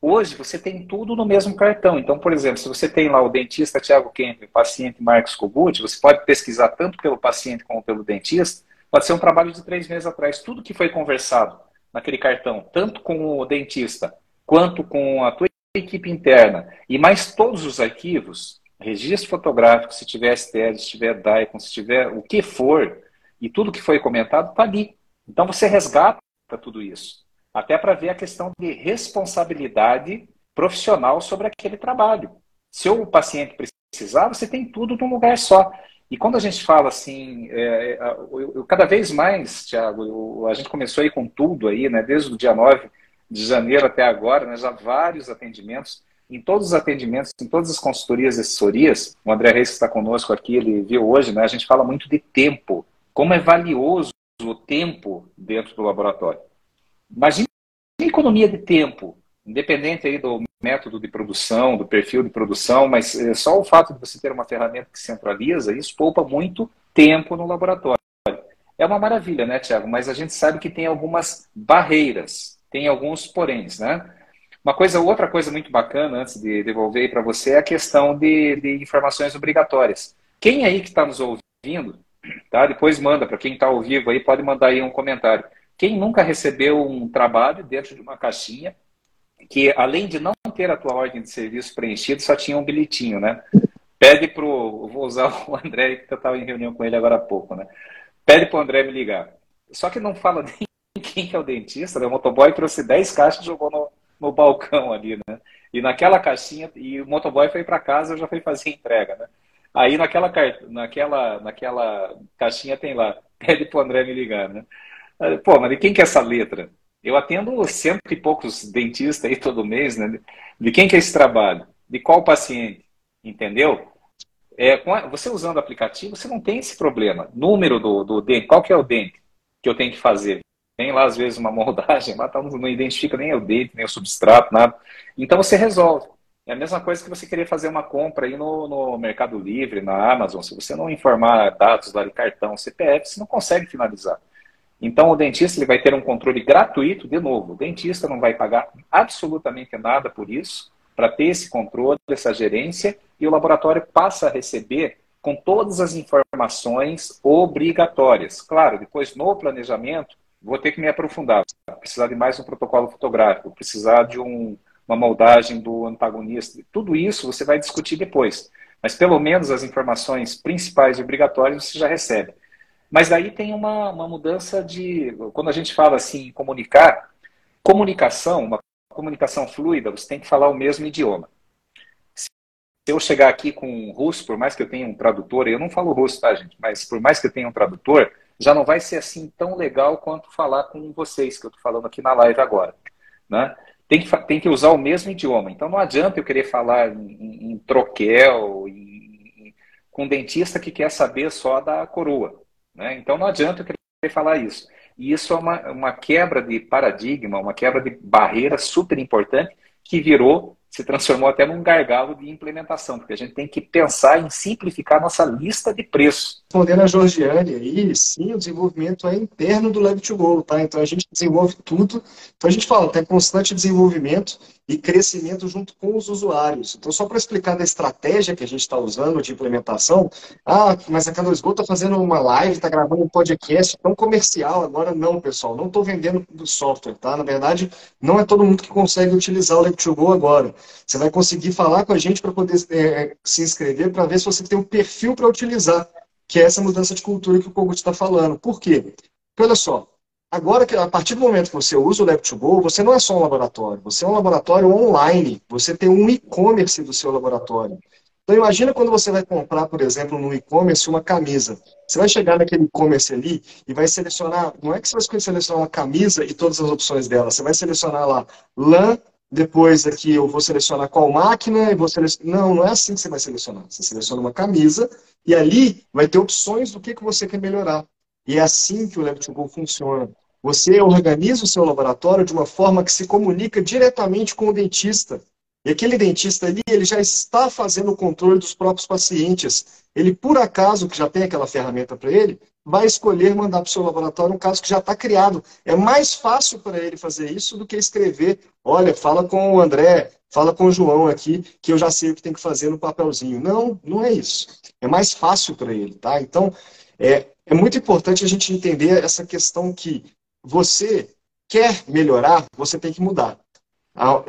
Hoje você tem tudo no mesmo cartão. Então, por exemplo, se você tem lá o dentista Tiago Kemp o paciente Marcos Kogut, você pode pesquisar tanto pelo paciente como pelo dentista. Pode ser um trabalho de três meses atrás. Tudo que foi conversado naquele cartão, tanto com o dentista quanto com a tua equipe interna, e mais todos os arquivos, registro fotográfico, se tiver STL, se tiver DICOM, se tiver o que for, e tudo que foi comentado está ali. Então você resgata tudo isso até para ver a questão de responsabilidade profissional sobre aquele trabalho. Se o paciente precisar, você tem tudo num lugar só. E quando a gente fala assim, é, é eu, eu, cada vez mais, Tiago, a gente começou aí com tudo aí, né, desde o dia 9 de janeiro até agora, né, já vários atendimentos. Em todos os atendimentos, em todas as consultorias e assessorias, o André Reis que está conosco aqui, ele viu hoje, né, a gente fala muito de tempo. Como é valioso o tempo dentro do laboratório. Imagine economia de tempo, independente aí do método de produção, do perfil de produção, mas é só o fato de você ter uma ferramenta que centraliza, isso poupa muito tempo no laboratório. É uma maravilha, né, Tiago? Mas a gente sabe que tem algumas barreiras, tem alguns poréns, né? Uma coisa, outra coisa muito bacana, antes de devolver para você, é a questão de, de informações obrigatórias. Quem aí que está nos ouvindo, tá? Depois manda, para quem está ao vivo aí, pode mandar aí um comentário. Quem nunca recebeu um trabalho dentro de uma caixinha que, além de não ter a tua ordem de serviço preenchida, só tinha um bilhetinho, né? Pede pro... Vou usar o André, que eu estava em reunião com ele agora há pouco, né? Pede para o André me ligar. Só que não fala nem quem é o dentista, né? O motoboy trouxe 10 caixas e jogou no, no balcão ali, né? E naquela caixinha, e o motoboy foi para casa já foi fazer entrega, né? Aí naquela, naquela, naquela caixinha tem lá, pede para o André me ligar, né? Pô, mas de quem que é essa letra? Eu atendo cento e poucos dentistas aí todo mês, né? De quem que é esse trabalho? De qual paciente? Entendeu? É, você usando o aplicativo, você não tem esse problema. Número do, do dente, qual que é o dente que eu tenho que fazer? Tem lá, às vezes, uma moldagem, lá tá, não identifica nem o dente, nem o substrato, nada. Então você resolve. É a mesma coisa que você querer fazer uma compra aí no, no Mercado Livre, na Amazon. Se você não informar dados lá de cartão, CPF, você não consegue finalizar. Então, o dentista ele vai ter um controle gratuito, de novo, o dentista não vai pagar absolutamente nada por isso, para ter esse controle, essa gerência, e o laboratório passa a receber com todas as informações obrigatórias. Claro, depois no planejamento, vou ter que me aprofundar, precisar de mais um protocolo fotográfico, precisar de um, uma moldagem do antagonista, tudo isso você vai discutir depois. Mas pelo menos as informações principais e obrigatórias você já recebe. Mas daí tem uma, uma mudança de. Quando a gente fala assim, comunicar, comunicação, uma comunicação fluida, você tem que falar o mesmo idioma. Se eu chegar aqui com russo, por mais que eu tenha um tradutor, eu não falo russo, tá, gente? Mas por mais que eu tenha um tradutor, já não vai ser assim tão legal quanto falar com vocês, que eu estou falando aqui na live agora. Né? Tem, que, tem que usar o mesmo idioma. Então não adianta eu querer falar em, em, em troquel, em, com um dentista que quer saber só da coroa. Né? Então não adianta eu querer falar isso. E isso é uma, uma quebra de paradigma, uma quebra de barreira super importante que virou se transformou até num gargalo de implementação, porque a gente tem que pensar em simplificar nossa lista de preços. Respondendo a Georgiane aí, sim, o desenvolvimento é interno do Lab to Go, tá? Então a gente desenvolve tudo. Então a gente fala, tem constante desenvolvimento e crescimento junto com os usuários. Então, só para explicar da estratégia que a gente está usando de implementação, ah, mas a Cada Esgoto está fazendo uma live, está gravando um podcast tão comercial. Agora, não, pessoal, não estou vendendo do software, tá? Na verdade, não é todo mundo que consegue utilizar o Lab2Go agora. Você vai conseguir falar com a gente para poder é, se inscrever, para ver se você tem um perfil para utilizar, que é essa mudança de cultura que o Kogut está falando. Por quê? Porque, olha só, Agora, a partir do momento que você usa o Lab2Go, você não é só um laboratório, você é um laboratório online, você tem um e-commerce do seu laboratório. Então, imagina quando você vai comprar, por exemplo, no e-commerce uma camisa. Você vai chegar naquele e-commerce ali e vai selecionar, não é que você vai selecionar uma camisa e todas as opções dela, você vai selecionar lá lã, depois aqui eu vou selecionar qual máquina, e vou selecionar... Não, não é assim que você vai selecionar. Você seleciona uma camisa e ali vai ter opções do que, que você quer melhorar. E é assim que o Lab2Go funciona. Você organiza o seu laboratório de uma forma que se comunica diretamente com o dentista. E aquele dentista ali, ele já está fazendo o controle dos próprios pacientes. Ele, por acaso, que já tem aquela ferramenta para ele, vai escolher mandar para o seu laboratório um caso que já está criado. É mais fácil para ele fazer isso do que escrever, olha, fala com o André, fala com o João aqui, que eu já sei o que tem que fazer no papelzinho. Não, não é isso. É mais fácil para ele, tá? Então, é, é muito importante a gente entender essa questão que você quer melhorar, você tem que mudar.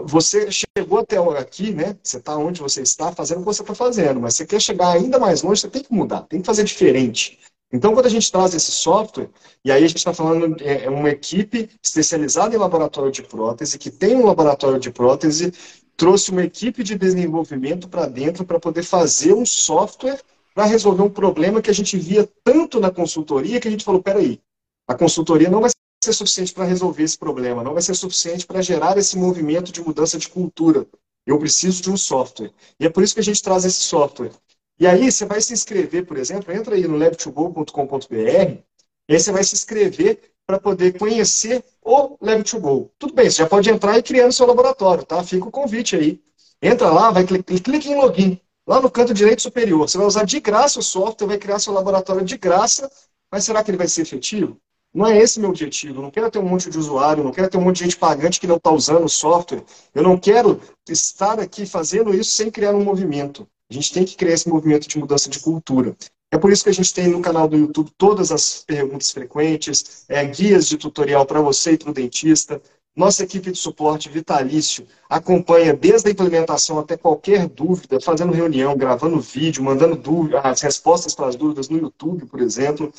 Você chegou até aqui, né? Você está onde você está, fazendo o que você está fazendo, mas você quer chegar ainda mais longe, você tem que mudar, tem que fazer diferente. Então, quando a gente traz esse software, e aí a gente está falando é, é uma equipe especializada em laboratório de prótese, que tem um laboratório de prótese, trouxe uma equipe de desenvolvimento para dentro para poder fazer um software para resolver um problema que a gente via tanto na consultoria que a gente falou, peraí, a consultoria não vai ser suficiente para resolver esse problema, não vai ser suficiente para gerar esse movimento de mudança de cultura. Eu preciso de um software. E é por isso que a gente traz esse software. E aí você vai se inscrever, por exemplo, entra aí no lab2go.com.br, e aí você vai se inscrever para poder conhecer o Lab2Go. Tudo bem, você já pode entrar e criar no seu laboratório, tá? Fica o convite aí. Entra lá, vai clica em login. Lá no canto direito superior, você vai usar de graça o software, vai criar seu laboratório de graça, mas será que ele vai ser efetivo? Não é esse meu objetivo. Eu não quero ter um monte de usuário, não quero ter um monte de gente pagante que não está usando o software. Eu não quero estar aqui fazendo isso sem criar um movimento. A gente tem que criar esse movimento de mudança de cultura. É por isso que a gente tem no canal do YouTube todas as perguntas frequentes, é, guias de tutorial para você e para o dentista. Nossa equipe de suporte vitalício acompanha desde a implementação até qualquer dúvida, fazendo reunião, gravando vídeo, mandando dúvida, as respostas para as dúvidas no YouTube, por exemplo.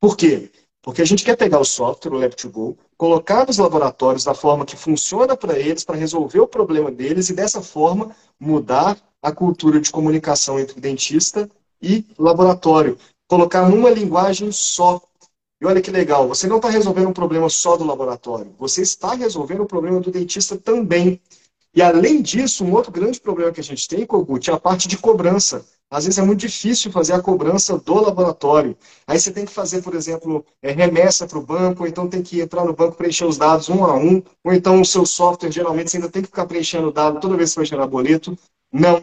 Por quê? Porque a gente quer pegar o software, o Lab2Go, colocar nos laboratórios da forma que funciona para eles, para resolver o problema deles e dessa forma mudar a cultura de comunicação entre dentista e laboratório. Colocar numa linguagem só. E olha que legal, você não está resolvendo um problema só do laboratório, você está resolvendo o problema do dentista também. E além disso, um outro grande problema que a gente tem, Kogut, é a parte de cobrança. Às vezes é muito difícil fazer a cobrança do laboratório. Aí você tem que fazer, por exemplo, é, remessa para o banco, ou então tem que entrar no banco preencher os dados um a um, ou então o seu software, geralmente, você ainda tem que ficar preenchendo o dado toda vez que vai gerar boleto. Não.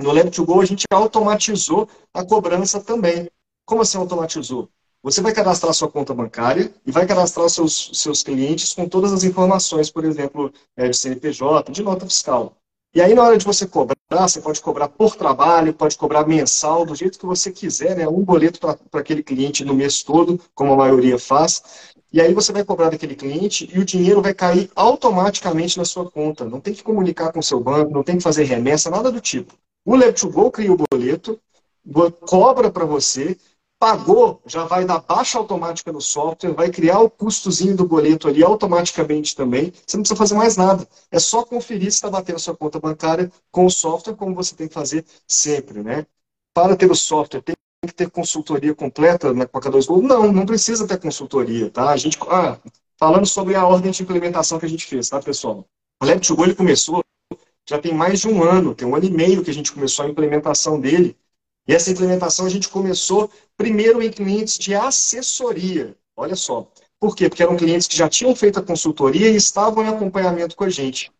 No Lab2Go a gente automatizou a cobrança também. Como assim automatizou? Você vai cadastrar sua conta bancária e vai cadastrar seus, seus clientes com todas as informações, por exemplo, é, de CNPJ, de nota fiscal. E aí, na hora de você cobrar, você pode cobrar por trabalho, pode cobrar mensal, do jeito que você quiser, né? Um boleto para aquele cliente no mês todo, como a maioria faz. E aí você vai cobrar daquele cliente e o dinheiro vai cair automaticamente na sua conta. Não tem que comunicar com o seu banco, não tem que fazer remessa, nada do tipo. O Lab2Go cria o boleto, cobra para você, pagou, já vai dar baixa automática no software, vai criar o custozinho do boleto ali automaticamente também. Você não precisa fazer mais nada. É só conferir se está batendo sua conta bancária com o software, como você tem que fazer sempre, né? Para ter o software, tem que ter consultoria completa na Coca 2 Go? Não, não precisa ter consultoria, tá? A gente, ah, falando sobre a ordem de implementação que a gente fez, tá, pessoal? O Lab2Go ele começou, já tem mais de um ano, tem um ano e meio que a gente começou a implementação dele, e essa implementação a gente começou primeiro em clientes de assessoria. Olha só. Por quê? Porque eram clientes que já tinham feito a consultoria e estavam em acompanhamento com a gente.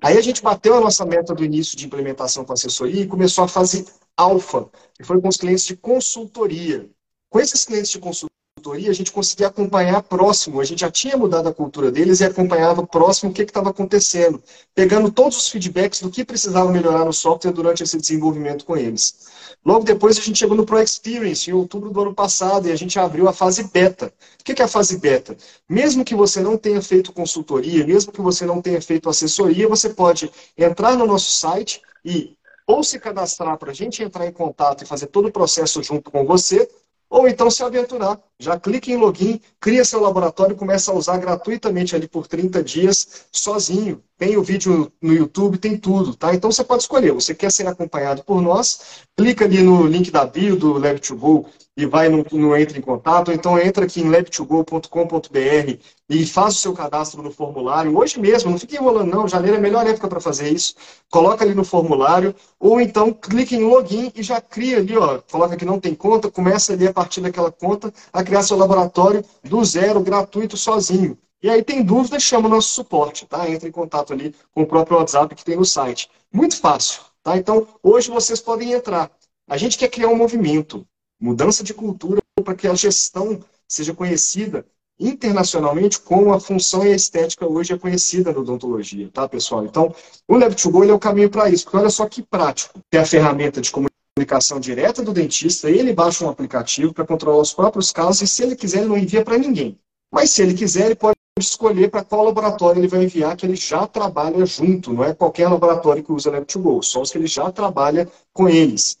Aí a gente bateu a nossa meta do início de implementação com assessoria e começou a fase alfa, que foi com os clientes de consultoria. Com esses clientes de consultoria, a gente conseguia acompanhar próximo, a gente já tinha mudado a cultura deles e acompanhava próximo o que estava acontecendo, pegando todos os feedbacks do que precisava melhorar no software durante esse desenvolvimento com eles. Logo depois a gente chegou no Pro Experience, em outubro do ano passado, e a gente abriu a fase beta. O que é a fase beta? Mesmo que você não tenha feito consultoria, mesmo que você não tenha feito assessoria, você pode entrar no nosso site e ou se cadastrar para a gente entrar em contato e fazer todo o processo junto com você, ou então se aventurar. Já clique em login, cria seu laboratório e começa a usar gratuitamente ali por 30 dias, sozinho. Tem o vídeo no YouTube, tem tudo, tá? Então você pode escolher. Você quer ser acompanhado por nós, clica ali no link da bio do Lab2Go e vai no, no Entre em Contato, ou então entra aqui em lab2go.com.br e faz o seu cadastro no formulário. Hoje mesmo, não fique enrolando não, janeiro é a melhor época para fazer isso. Coloca ali no formulário, ou então clique em login e já cria ali, ó, coloca que não tem conta, começa ali a partir daquela conta a criar seu laboratório do zero, gratuito, sozinho. E aí tem dúvida, chama o nosso suporte, tá? Entra em contato ali com o próprio WhatsApp que tem no site. Muito fácil, tá? Então, hoje vocês podem entrar. A gente quer criar um movimento. Mudança de cultura para que a gestão seja conhecida internacionalmente como a função e a estética hoje é conhecida na odontologia, tá, pessoal? Então, o Lab2Go é o caminho para isso, porque olha só que prático. Tem a ferramenta de comunicação direta do dentista, ele baixa um aplicativo para controlar os próprios casos e, se ele quiser, ele não envia para ninguém. Mas, se ele quiser, ele pode escolher para qual laboratório ele vai enviar, que ele já trabalha junto, não é qualquer laboratório que usa Lab2Go, só os que ele já trabalha com eles.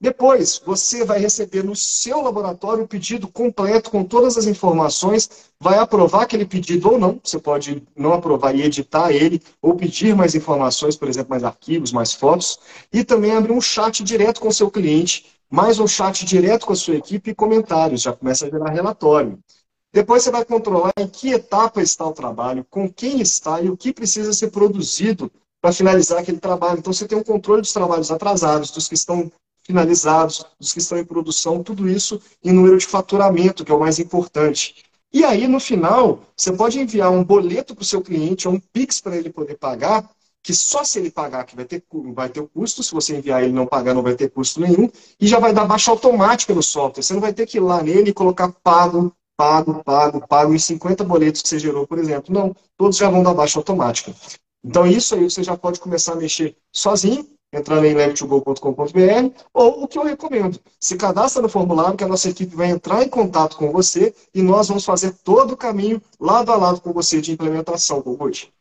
Depois, você vai receber no seu laboratório o pedido completo com todas as informações, vai aprovar aquele pedido ou não, você pode não aprovar e editar ele, ou pedir mais informações, por exemplo, mais arquivos, mais fotos, e também abrir um chat direto com o seu cliente, mais um chat direto com a sua equipe e comentários, já começa a gerar relatório. Depois você vai controlar em que etapa está o trabalho, com quem está e o que precisa ser produzido para finalizar aquele trabalho. Então você tem um controle dos trabalhos atrasados, dos que estão finalizados, dos que estão em produção, tudo isso em número de faturamento, que é o mais importante. E aí, no final, você pode enviar um boleto para o seu cliente, ou um Pix para ele poder pagar, que só se ele pagar que vai ter, vai ter o custo, se você enviar ele não pagar não vai ter custo nenhum, e já vai dar baixa automática no software. Você não vai ter que ir lá nele e colocar pago, pago, pago, pago, em 50 boletos que você gerou, por exemplo. Não, todos já vão dar baixa automática. Então isso aí você já pode começar a mexer sozinho, entrando em leve2go.com.br, ou o que eu recomendo, se cadastra no formulário que a nossa equipe vai entrar em contato com você e nós vamos fazer todo o caminho lado a lado com você de implementação, Bogut.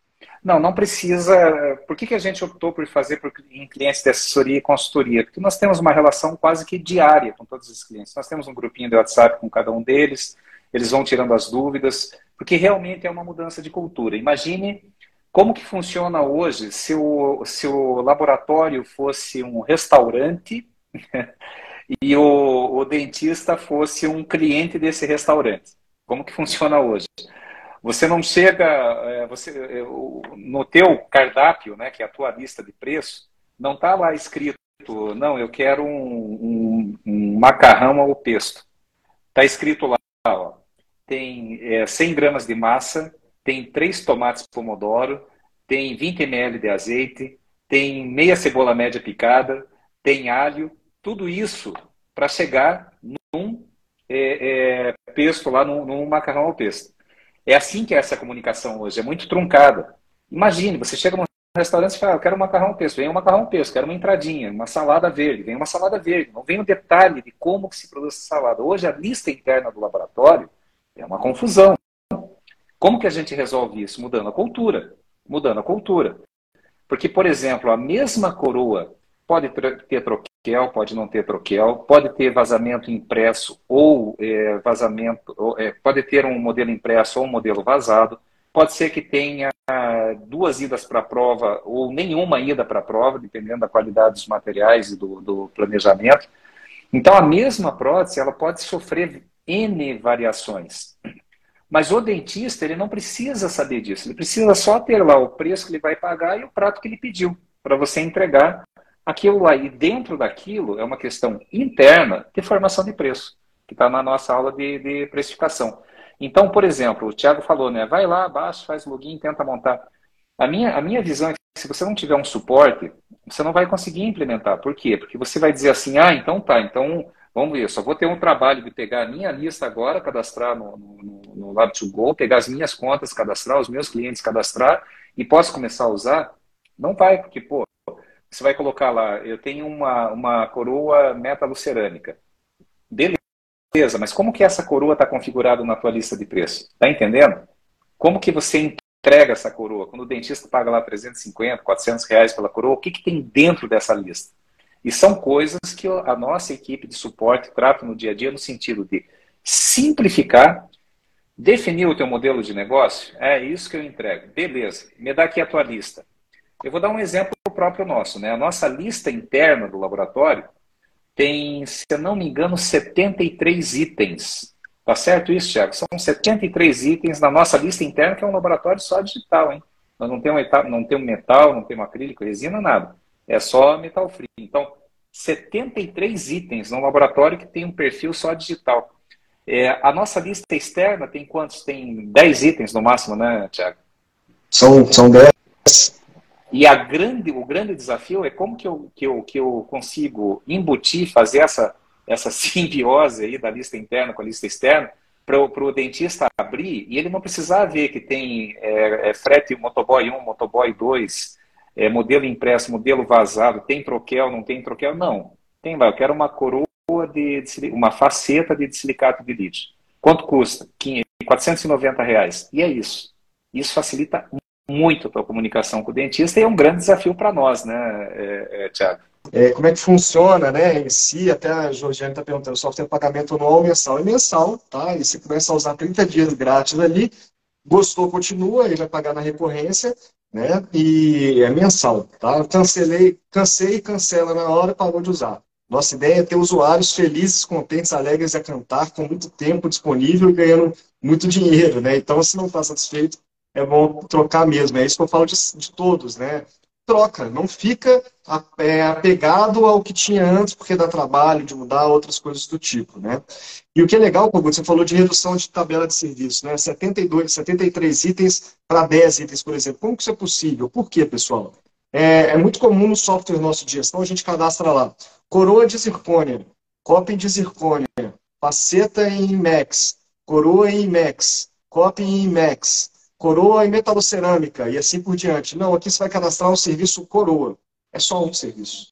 Não, não precisa. Por que, que a gente optou por fazer por, em clientes de assessoria e consultoria? Porque nós temos uma relação quase que diária com todos os clientes. Nós temos um grupinho de WhatsApp com cada um deles, eles vão tirando as dúvidas, porque realmente é uma mudança de cultura. Imagine como que funciona hoje se o, se o laboratório fosse um restaurante e o, o dentista fosse um cliente desse restaurante? Como que funciona hoje? Você não chega, é, você, é, no teu cardápio, né, que é a tua lista de preço, não está lá escrito, não, eu quero um, um, um macarrão ao pesto. Está escrito lá, tem é, 100 gramas de massa, tem três tomates pomodoro, tem 20 ml de azeite, tem meia cebola média picada, tem alho, tudo isso para chegar num é, é, pesto lá, num, num, macarrão ao pesto. É assim que é essa comunicação hoje, é muito truncada. Imagine, você chega num restaurante e fala, ah, eu quero um macarrão ao pesto, vem um macarrão ao pesto, quero uma entradinha, uma salada verde, vem uma salada verde, não vem o detalhe de como que se produz essa salada. Hoje a lista interna do laboratório é uma confusão. Como que a gente resolve isso? Mudando a cultura. Mudando a cultura. Porque, por exemplo, a mesma coroa pode ter troquel, pode não ter troquel, pode ter vazamento impresso ou é, vazamento, ou, é, pode ter um modelo impresso ou um modelo vazado, pode ser que tenha duas idas para a prova ou nenhuma ida para a prova, dependendo da qualidade dos materiais e do, do planejamento. Então, a mesma prótese ela pode sofrer N variações. Mas o dentista, ele não precisa saber disso. Ele precisa só ter lá o preço que ele vai pagar e o prato que ele pediu para você entregar aquilo lá. E dentro daquilo é uma questão interna de formação de preço, que está na nossa aula de, de, precificação. Então, por exemplo, o Thiago falou, né? Vai lá, baixa, faz login, tenta montar. A minha, a minha visão é que se você não tiver um suporte, você não vai conseguir implementar. Por quê? Porque você vai dizer assim, ah, então tá, então Vamos ver, só vou ter um trabalho de pegar a minha lista agora, cadastrar no, no, no Lab2Go, pegar as minhas contas, cadastrar os meus clientes, cadastrar e posso começar a usar? Não vai, porque, pô, você vai colocar lá, eu tenho uma, uma coroa metalucerâmica. Beleza, mas como que essa coroa está configurada na tua lista de preço? Tá entendendo? Como que você entrega essa coroa? Quando o dentista paga lá 350, 400 reais pela coroa, o que, que tem dentro dessa lista? E são coisas que a nossa equipe de suporte trata no dia a dia no sentido de simplificar, definir o teu modelo de negócio. É isso que eu entrego. Beleza, me dá aqui a tua lista. Eu vou dar um exemplo próprio nosso. Né? A nossa lista interna do laboratório tem, se não me engano, 73 itens. Tá certo isso, Thiago? São 73 itens na nossa lista interna, que é um laboratório só digital, hein? Não não temos metal, não temos acrílico, resina, nada. É só metal free. Então, 73 itens num laboratório que tem um perfil só digital. É, a nossa lista externa tem quantos? Tem 10 itens no máximo, né, Tiago? São, são 10. E a grande, o grande desafio é como que eu, que, eu, que eu consigo embutir, fazer essa essa simbiose aí da lista interna com a lista externa, para o dentista abrir e ele não precisar ver que tem é, é, frete motoboy 1, motoboy 2, é, modelo impresso, modelo vazado, tem troquel, não tem troquel, não. Tem lá, eu quero uma coroa de, de uma faceta de silicato de lítio. Quanto custa? 490 reais. E é isso. Isso facilita muito a tua comunicação com o dentista e é um grande desafio para nós, né, é, é, Tiago? É, como é que funciona, né, em si, até a Georgiane está perguntando, software de pagamento anual, mensal e mensal, tá? E você começa a usar 30 dias grátis ali, gostou, continua, ele vai pagar na recorrência, né, e é mensal, tá? Cancelei, cansei, cancela na hora, parou de usar. Nossa ideia é ter usuários felizes, contentes, alegres a cantar, com muito tempo disponível e ganhando muito dinheiro, né? Então, se não está satisfeito, é bom trocar mesmo. É isso que eu falo de, de todos, né? Troca, não fica é, apegado ao que tinha antes, porque dá trabalho de mudar outras coisas do tipo, né? E o que é legal, Kogut, você falou de redução de tabela de serviço, né? 72, 73 itens para 10 itens, por exemplo. Como que isso é possível? Por quê, pessoal? É, é, muito comum no software nosso de gestão, a gente cadastra lá coroa de zircônia, copy de zircônia, faceta em IMAX, coroa em IMAX, copy em IMAX, coroa em metalocerâmica e assim por diante. Não, aqui você vai cadastrar o serviço coroa. É só um serviço.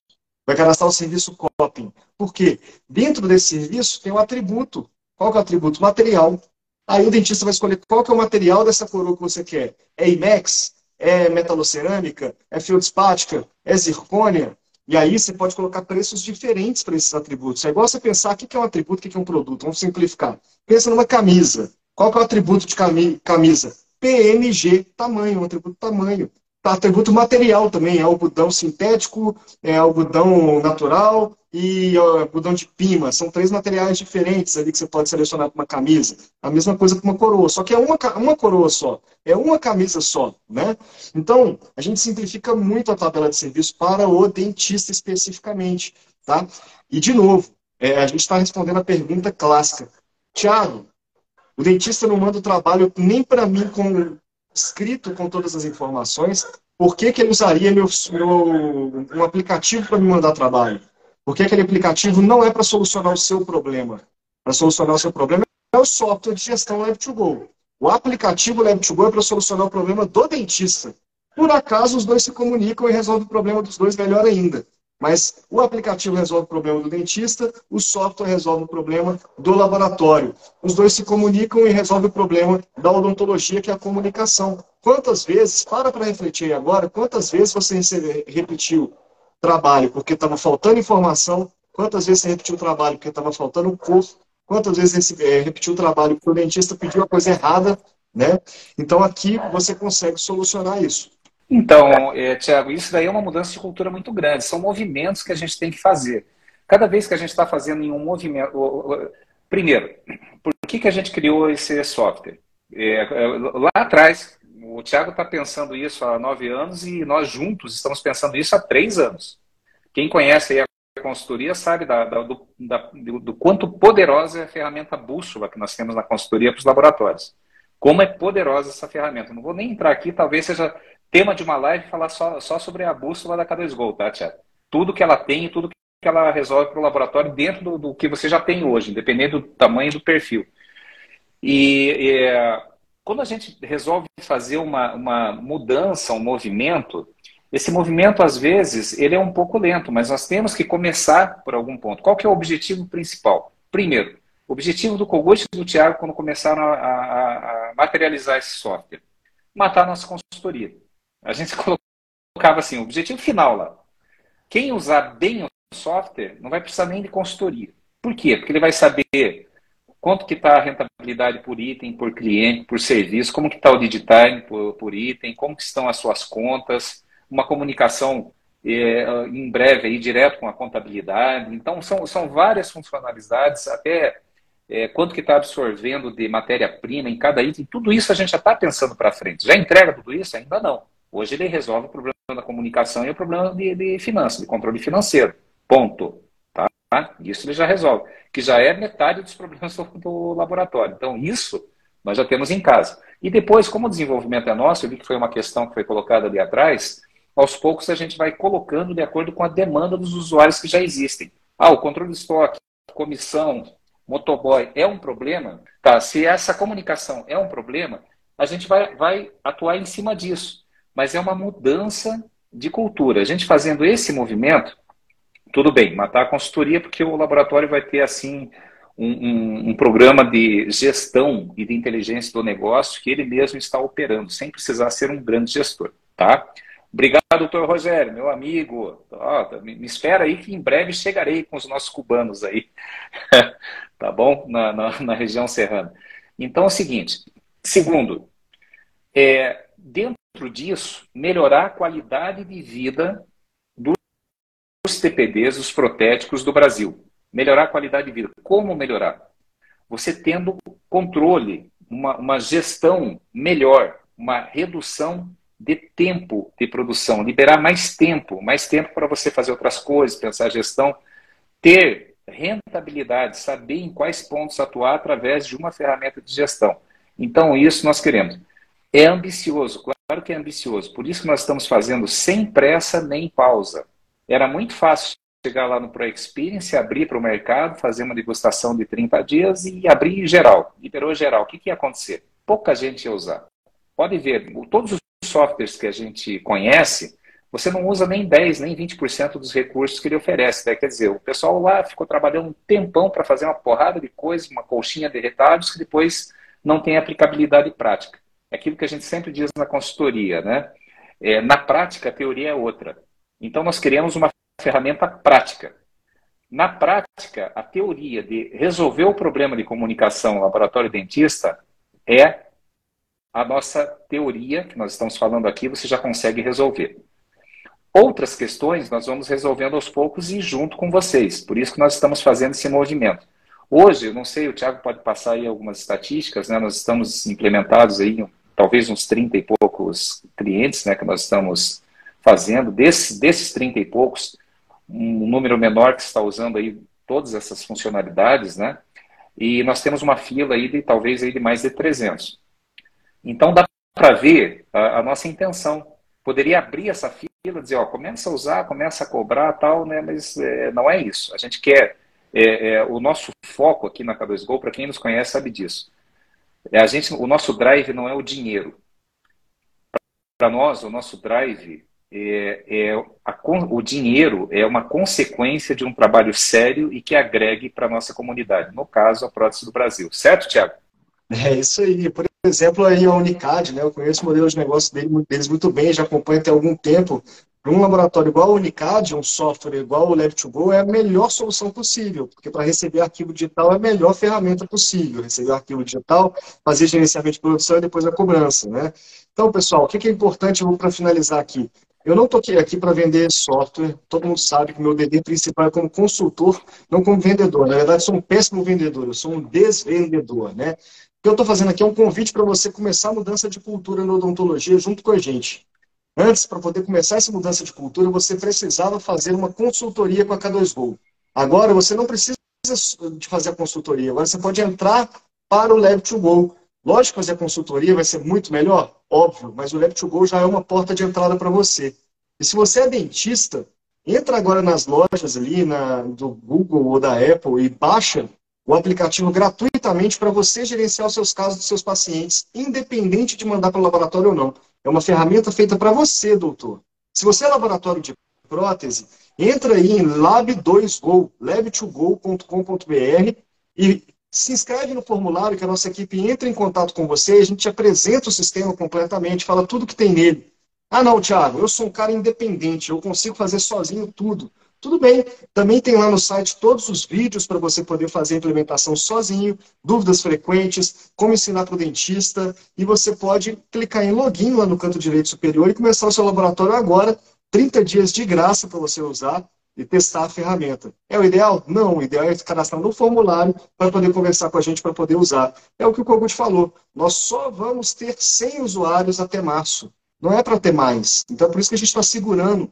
Vai cadastrar o serviço copy. Por quê? Dentro desse serviço tem um atributo. Qual que é o atributo? Material. Aí o dentista vai escolher qual que é o material dessa coroa que você quer. É IMAX? é metalocerâmica, é feldspática, é zircônia. E aí você pode colocar preços diferentes para esses atributos. É igual você pensar o que é um atributo, o que é um produto. Vamos simplificar. Pensa numa camisa. Qual é o atributo de camisa? PNG, tamanho, um atributo tamanho. Tá, atributo material também, é algodão sintético, é algodão natural e algodão de pima. São três materiais diferentes ali que você pode selecionar para uma camisa. A mesma coisa com uma coroa, só que é uma, uma coroa só, é uma camisa só, né? Então, a gente simplifica muito a tabela de serviço para o dentista especificamente, tá? E, de novo, é, a gente está respondendo a pergunta clássica. Tiago, o dentista não manda o trabalho nem para mim com escrito com todas as informações, por que, que ele usaria meu, meu, um aplicativo para me mandar trabalho? Porque aquele aplicativo não é para solucionar o seu problema. Para solucionar o seu problema é o software de gestão Lab2Go. O aplicativo Lab2Go é para solucionar o problema do dentista. Por acaso, os dois se comunicam e resolvem o problema dos dois melhor ainda. Mas o aplicativo resolve o problema do dentista, o software resolve o problema do laboratório. Os dois se comunicam e resolvem o problema da odontologia, que é a comunicação. Quantas vezes, para para refletir agora, quantas vezes você repetiu trabalho porque estava faltando informação, quantas vezes você repetiu trabalho porque estava faltando curso, quantas vezes você é, repetiu trabalho porque o dentista pediu a coisa errada, né? Então aqui você consegue solucionar isso. Então, é, Tiago, isso daí é uma mudança de cultura muito grande. São movimentos que a gente tem que fazer. Cada vez que a gente está fazendo em um movimento. Primeiro, por que, que a gente criou esse software? É, é lá atrás, o Tiago está pensando isso há nove anos e nós juntos estamos pensando isso há três anos. Quem conhece a consultoria sabe da, da, do, da, do, quanto poderosa é a ferramenta bússola que nós temos na consultoria para os laboratórios. Como é poderosa essa ferramenta. Não vou nem entrar aqui, talvez seja tema de uma live falar só, só sobre a bússola da K2 Go, tá, Tiago? Tudo que ela tem e tudo que ela resolve para o laboratório dentro do, do, que você já tem hoje, independente do tamanho do perfil. E, e quando a gente resolve fazer uma, uma mudança, um movimento, esse movimento, às vezes, ele é um pouco lento, mas nós temos que começar por algum ponto. Qual que é o objetivo principal? Primeiro, o objetivo do Kogut e do Tiago, quando começaram a, a, a materializar esse software, matar a nossa consultoria. A gente colocava assim, o objetivo final lá. Quem usar bem o software não vai precisar nem de consultoria. Por quê? Porque ele vai saber quanto que está a rentabilidade por item, por cliente, por serviço, como que está o lead time por, por, item, como que estão as suas contas, uma comunicação é, em breve aí direto com a contabilidade. Então, são, são várias funcionalidades, até é, quanto que está absorvendo de matéria-prima em cada item, tudo isso a gente já está pensando para frente. Já entrega tudo isso? Ainda não. Hoje ele resolve o problema da comunicação e o problema de, de finanças, de controle financeiro. Ponto. Tá? Isso ele já resolve, que já é metade dos problemas do laboratório. Então, isso nós já temos em casa. E depois, como o desenvolvimento é nosso, eu vi que foi uma questão que foi colocada ali atrás, aos poucos a gente vai colocando de acordo com a demanda dos usuários que já existem. Ah, o controle de estoque comissão, motoboy é um problema, tá? Se essa comunicação é um problema, a gente vai, vai atuar em cima disso. Mas é uma mudança de cultura. A gente fazendo esse movimento, tudo bem, matar a consultoria, porque o laboratório vai ter assim um, um, um, programa de gestão e de inteligência do negócio que ele mesmo está operando, sem precisar ser um grande gestor, tá? Obrigado, doutor Rogério, meu amigo. me, me, espera aí que em breve chegarei com os nossos cubanos aí, tá bom? Na, na, na, região serrana. Então é o seguinte: segundo, é, dentro disso, melhorar a qualidade de vida dos TPDs, os protéticos do Brasil melhorar a qualidade de vida. Como melhorar? Você tendo controle, uma, uma gestão melhor, uma redução de tempo de produção, liberar mais tempo, mais tempo para você fazer outras coisas, pensar gestão, ter rentabilidade, saber em quais pontos atuar através de uma ferramenta de gestão. Então, isso nós queremos. É ambicioso, claro que é ambicioso. Por isso nós estamos fazendo sem pressa nem pausa. Era muito fácil chegar lá no Pro Experience, abrir para o mercado, fazer uma degustação de 30 dias e abrir geral, liberou geral. O que, que ia acontecer? Pouca gente ia usar. Pode ver, todos os softwares que a gente conhece, você não usa nem 10, nem 20% dos recursos que ele oferece. Né? Quer dizer, o pessoal lá ficou trabalhando um tempão para fazer uma porrada de coisas, uma colchinha de retalhos que depois não tem aplicabilidade prática. É aquilo que a gente sempre diz na consultoria, né? É, na prática, a teoria é outra. Então, nós queremos uma ferramenta prática. Na prática, a teoria de resolver o problema de comunicação laboratório dentista é a nossa teoria, que nós estamos falando aqui, você já consegue resolver. Outras questões nós vamos resolvendo aos poucos e junto com vocês. Por isso que nós estamos fazendo esse movimento. Hoje, eu não sei, o Tiago pode passar aí algumas estatísticas, né? Nós estamos implementados aí, talvez uns 30 e poucos clientes, né, que nós estamos fazendo. Desses, desses 30 e poucos, um número menor que está usando aí todas essas funcionalidades, né? E nós temos uma fila aí de talvez aí de mais de 300. Então dá para ver a, a, nossa intenção. Poderia abrir essa fila, dizer, ó, começa a usar, começa a cobrar, tal, né? Mas é, não é isso. A gente quer é, é, o nosso foco aqui na K2Go, para quem nos conhece sabe disso. É a gente, o nosso drive não é o dinheiro. Para nós, o nosso drive é, é a, o dinheiro é uma consequência de um trabalho sério e que agregue para a nossa comunidade, no caso, a prótese do Brasil. Certo, Tiago? É isso aí. Por exemplo, aí a Unicad, né, eu conheço o modelo de negócio deles muito bem, já acompanho até algum tempo. Um laboratório igual a Unicad, um software igual o Lab2Go, é a melhor solução possível, porque para receber arquivo digital é a melhor ferramenta possível. Receber arquivo digital, fazer gerenciamento de produção e depois a cobrança. Né? Então, pessoal, o que é importante, para finalizar aqui, eu não estou aqui para vender software, todo mundo sabe que meu dever principal é como consultor, não como vendedor. Na verdade, sou um péssimo vendedor, eu sou um desvendedor. Né? O que eu estou fazendo aqui é um convite para você começar a mudança de cultura na odontologia junto com a gente. Antes, para poder começar essa mudança de cultura, você precisava fazer uma consultoria com a K2Go. Agora, você não precisa de fazer a consultoria, agora você pode entrar para o Lab2Go. Lógico fazer a consultoria vai ser muito melhor, óbvio, mas o Lab2Go já é uma porta de entrada para você. E se você é dentista, entra agora nas lojas ali na, do Google ou da Apple e baixa o aplicativo gratuitamente para você gerenciar os seus casos dos seus pacientes, independente de mandar para o laboratório ou não. É uma ferramenta feita para você, doutor. Se você é laboratório de prótese, entra aí em lab2go, lab2go.com.br e se inscreve no formulário que a nossa equipe entra em contato com você, a gente apresenta o sistema completamente, fala tudo que tem nele. Ah, não, Thiago, eu sou um cara independente, eu consigo fazer sozinho tudo. Tudo bem, também tem lá no site todos os vídeos para você poder fazer a implementação sozinho, dúvidas frequentes, como ensinar para o dentista, e você pode clicar em login lá no canto direito superior e começar o seu laboratório agora, 30 dias de graça para você usar, e testar a ferramenta. É o ideal? Não, o ideal é cadastrar no formulário para poder conversar com a gente, para poder usar. É o que o Kogut falou. Nós só vamos ter 100 usuários até março. Não é para ter mais. Então, é por isso que a gente está segurando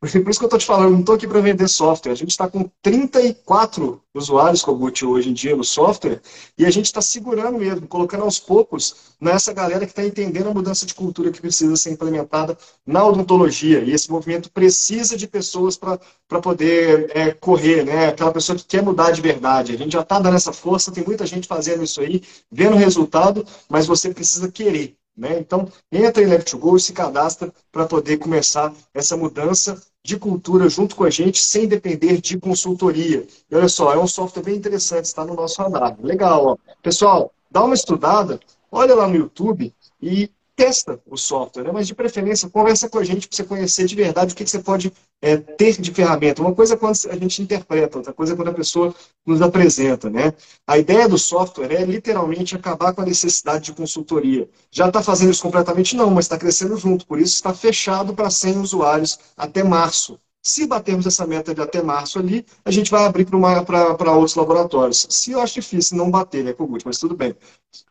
Por isso que eu estou te falando, não estou aqui para vender software. A gente está com 34 usuários com o Gucci hoje em dia no software e a gente está segurando mesmo, colocando aos poucos nessa galera que está entendendo a mudança de cultura que precisa ser implementada na odontologia. E esse movimento precisa de pessoas para poder é, correr, né? Aquela pessoa que quer mudar de verdade. A gente já está dando essa força, tem muita gente fazendo isso aí, vendo o resultado, mas você precisa querer. Né? Então, entra em Left2Go e se cadastra para poder começar essa mudança de cultura junto com a gente, sem depender de consultoria. E olha só, é um software bem interessante, está no nosso radar. Legal, ó. Pessoal, dá uma estudada, olha lá no YouTube e testa o software, né? mas de preferência conversa com a gente para você conhecer de verdade o que, que você pode é, ter de ferramenta. Uma coisa é quando a gente interpreta, outra coisa é quando a pessoa nos apresenta. Né? A ideia do software é literalmente acabar com a necessidade de consultoria. Já está fazendo isso completamente? Não, mas está crescendo junto, por isso está fechado para 100 usuários até março. Se batermos essa meta de até março ali, a gente vai abrir para outros laboratórios. Se eu acho difícil não bater, né, Kogut, mas tudo bem.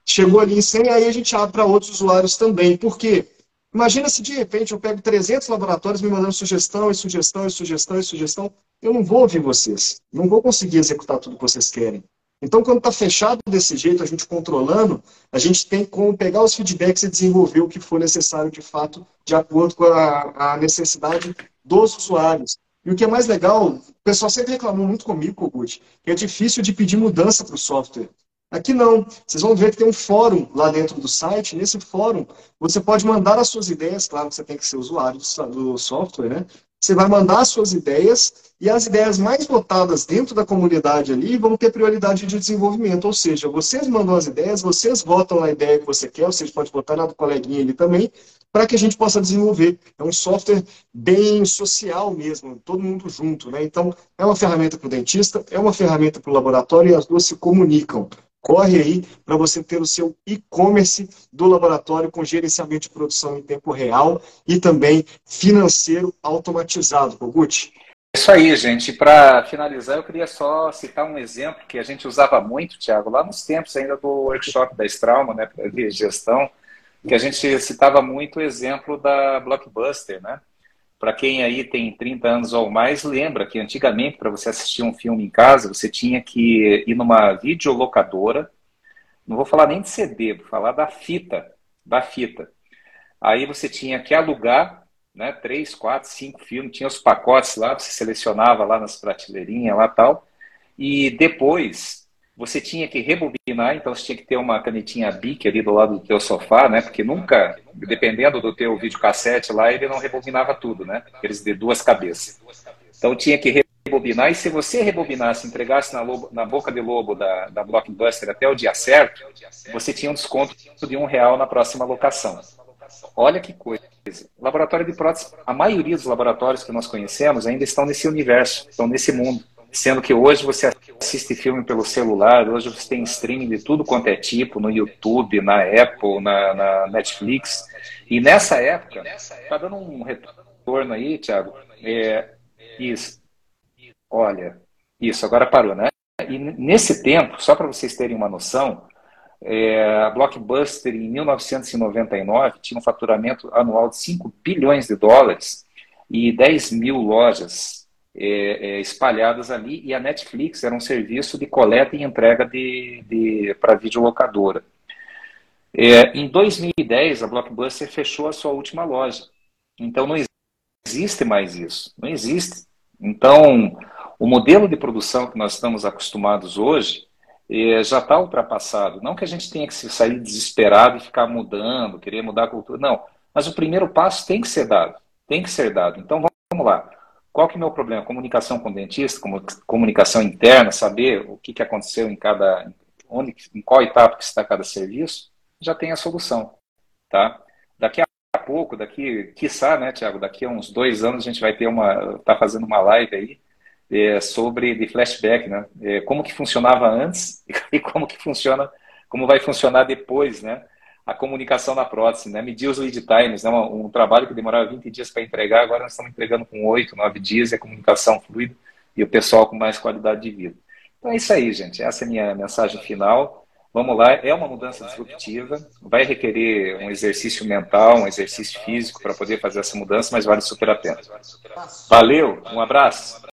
Chegou ali em 100, aí a gente abre para outros usuários também. Por quê? Imagina se de repente eu pego 300 laboratórios me mandando sugestão e sugestão e sugestão e sugestão. Eu não vou ouvir vocês. Não vou conseguir executar tudo que vocês querem. Então, quando está fechado desse jeito, a gente controlando, a gente tem como pegar os feedbacks e desenvolver o que for necessário de fato, de acordo com a, a necessidade dos usuários. E o que é mais legal, o pessoal sempre reclamou muito comigo, Kogut, que é difícil de pedir mudança para o software. Aqui não. Vocês vão ver que tem um fórum lá dentro do site. Nesse fórum, você pode mandar as suas ideias. Claro que você tem que ser usuário do software, né? Você vai mandar as suas ideias e as ideias mais votadas dentro da comunidade ali vão ter prioridade de desenvolvimento. Ou seja, vocês mandam as ideias, vocês votam na ideia que você quer, vocês podem votar na do coleguinha ali também, para que a gente possa desenvolver. É um software bem social mesmo, todo mundo junto. Né? Então, é uma ferramenta para o dentista, é uma ferramenta para o laboratório e as duas se comunicam. Corre aí para você ter o seu e-commerce do laboratório com gerenciamento de produção em tempo real e também financeiro automatizado. Kogut? Isso aí, gente. Para finalizar, eu queria só citar um exemplo que a gente usava muito, Tiago, lá nos tempos ainda do workshop da Strauma, né, para gestão, que a gente citava muito o exemplo da Blockbuster, né? Para quem aí tem 30 anos ou mais, lembra que antigamente, para você assistir um filme em casa, você tinha que ir numa videolocadora. Não vou falar nem de CD, vou falar da fita. Da fita. Aí você tinha que alugar né, três, quatro, cinco filmes, tinha os pacotes lá, você selecionava lá nas prateleirinhas lá tal. E depois você tinha que rebobinar, então você tinha que ter uma canetinha BIC ali do lado do teu sofá, né? Porque nunca, dependendo do teu videocassete lá, ele não rebobinava tudo, né? Aqueles de duas cabeças. Então tinha que rebobinar, e se você rebobinasse, entregasse na, lobo, na boca de lobo da, da Blockbuster até o dia certo, você tinha um desconto de um real na próxima locação. Olha que coisa. Laboratório de prótese, a maioria dos laboratórios que nós conhecemos ainda estão nesse universo, estão nesse mundo. Sendo que hoje você assiste filme pelo celular, hoje você tem streaming de tudo quanto é tipo, no YouTube, na Apple, na, na Netflix. E nessa época, está dando um retorno aí, Thiago. É, isso. Olha, isso, agora parou, né? E nesse tempo, só para vocês terem uma noção, é, a Blockbuster em 1999 tinha um faturamento anual de 5 bilhões de dólares e 10 mil lojas é, é, espalhadas ali, e a Netflix era um serviço de coleta e entrega de, de, para videolocadora. É, em 2010, a Blockbuster fechou a sua última loja. Então, não existe mais isso. Não existe. Então, o modelo de produção que nós estamos acostumados hoje já está ultrapassado. Não que a gente tenha que sair desesperado e ficar mudando, querer mudar a cultura. Não. Mas o primeiro passo tem que ser dado. Tem que ser dado. Então, vamos lá. Qual que é o meu problema? Comunicação com o dentista, comunicação interna, saber o que, que aconteceu em cada, onde, em qual etapa que está cada serviço, já tem a solução, tá? Daqui a pouco, daqui, quiçá, né, Tiago, daqui a uns dois anos a gente vai ter uma, tá fazendo uma live aí é, sobre de flashback, né? É, como que funcionava antes e como que funciona, como vai funcionar depois, né? a comunicação na prótese, né? medir os lead times, né? um, um trabalho que demorava 20 dias para entregar, agora nós estamos entregando com 8, 9 dias e a comunicação fluida e o pessoal com mais qualidade de vida. Então é isso aí, gente. Essa é a minha mensagem final. Vamos lá, é uma mudança disruptiva, vai requerer um exercício mental, um exercício físico para poder fazer essa mudança, mas vale super a pena. Valeu, um abraço.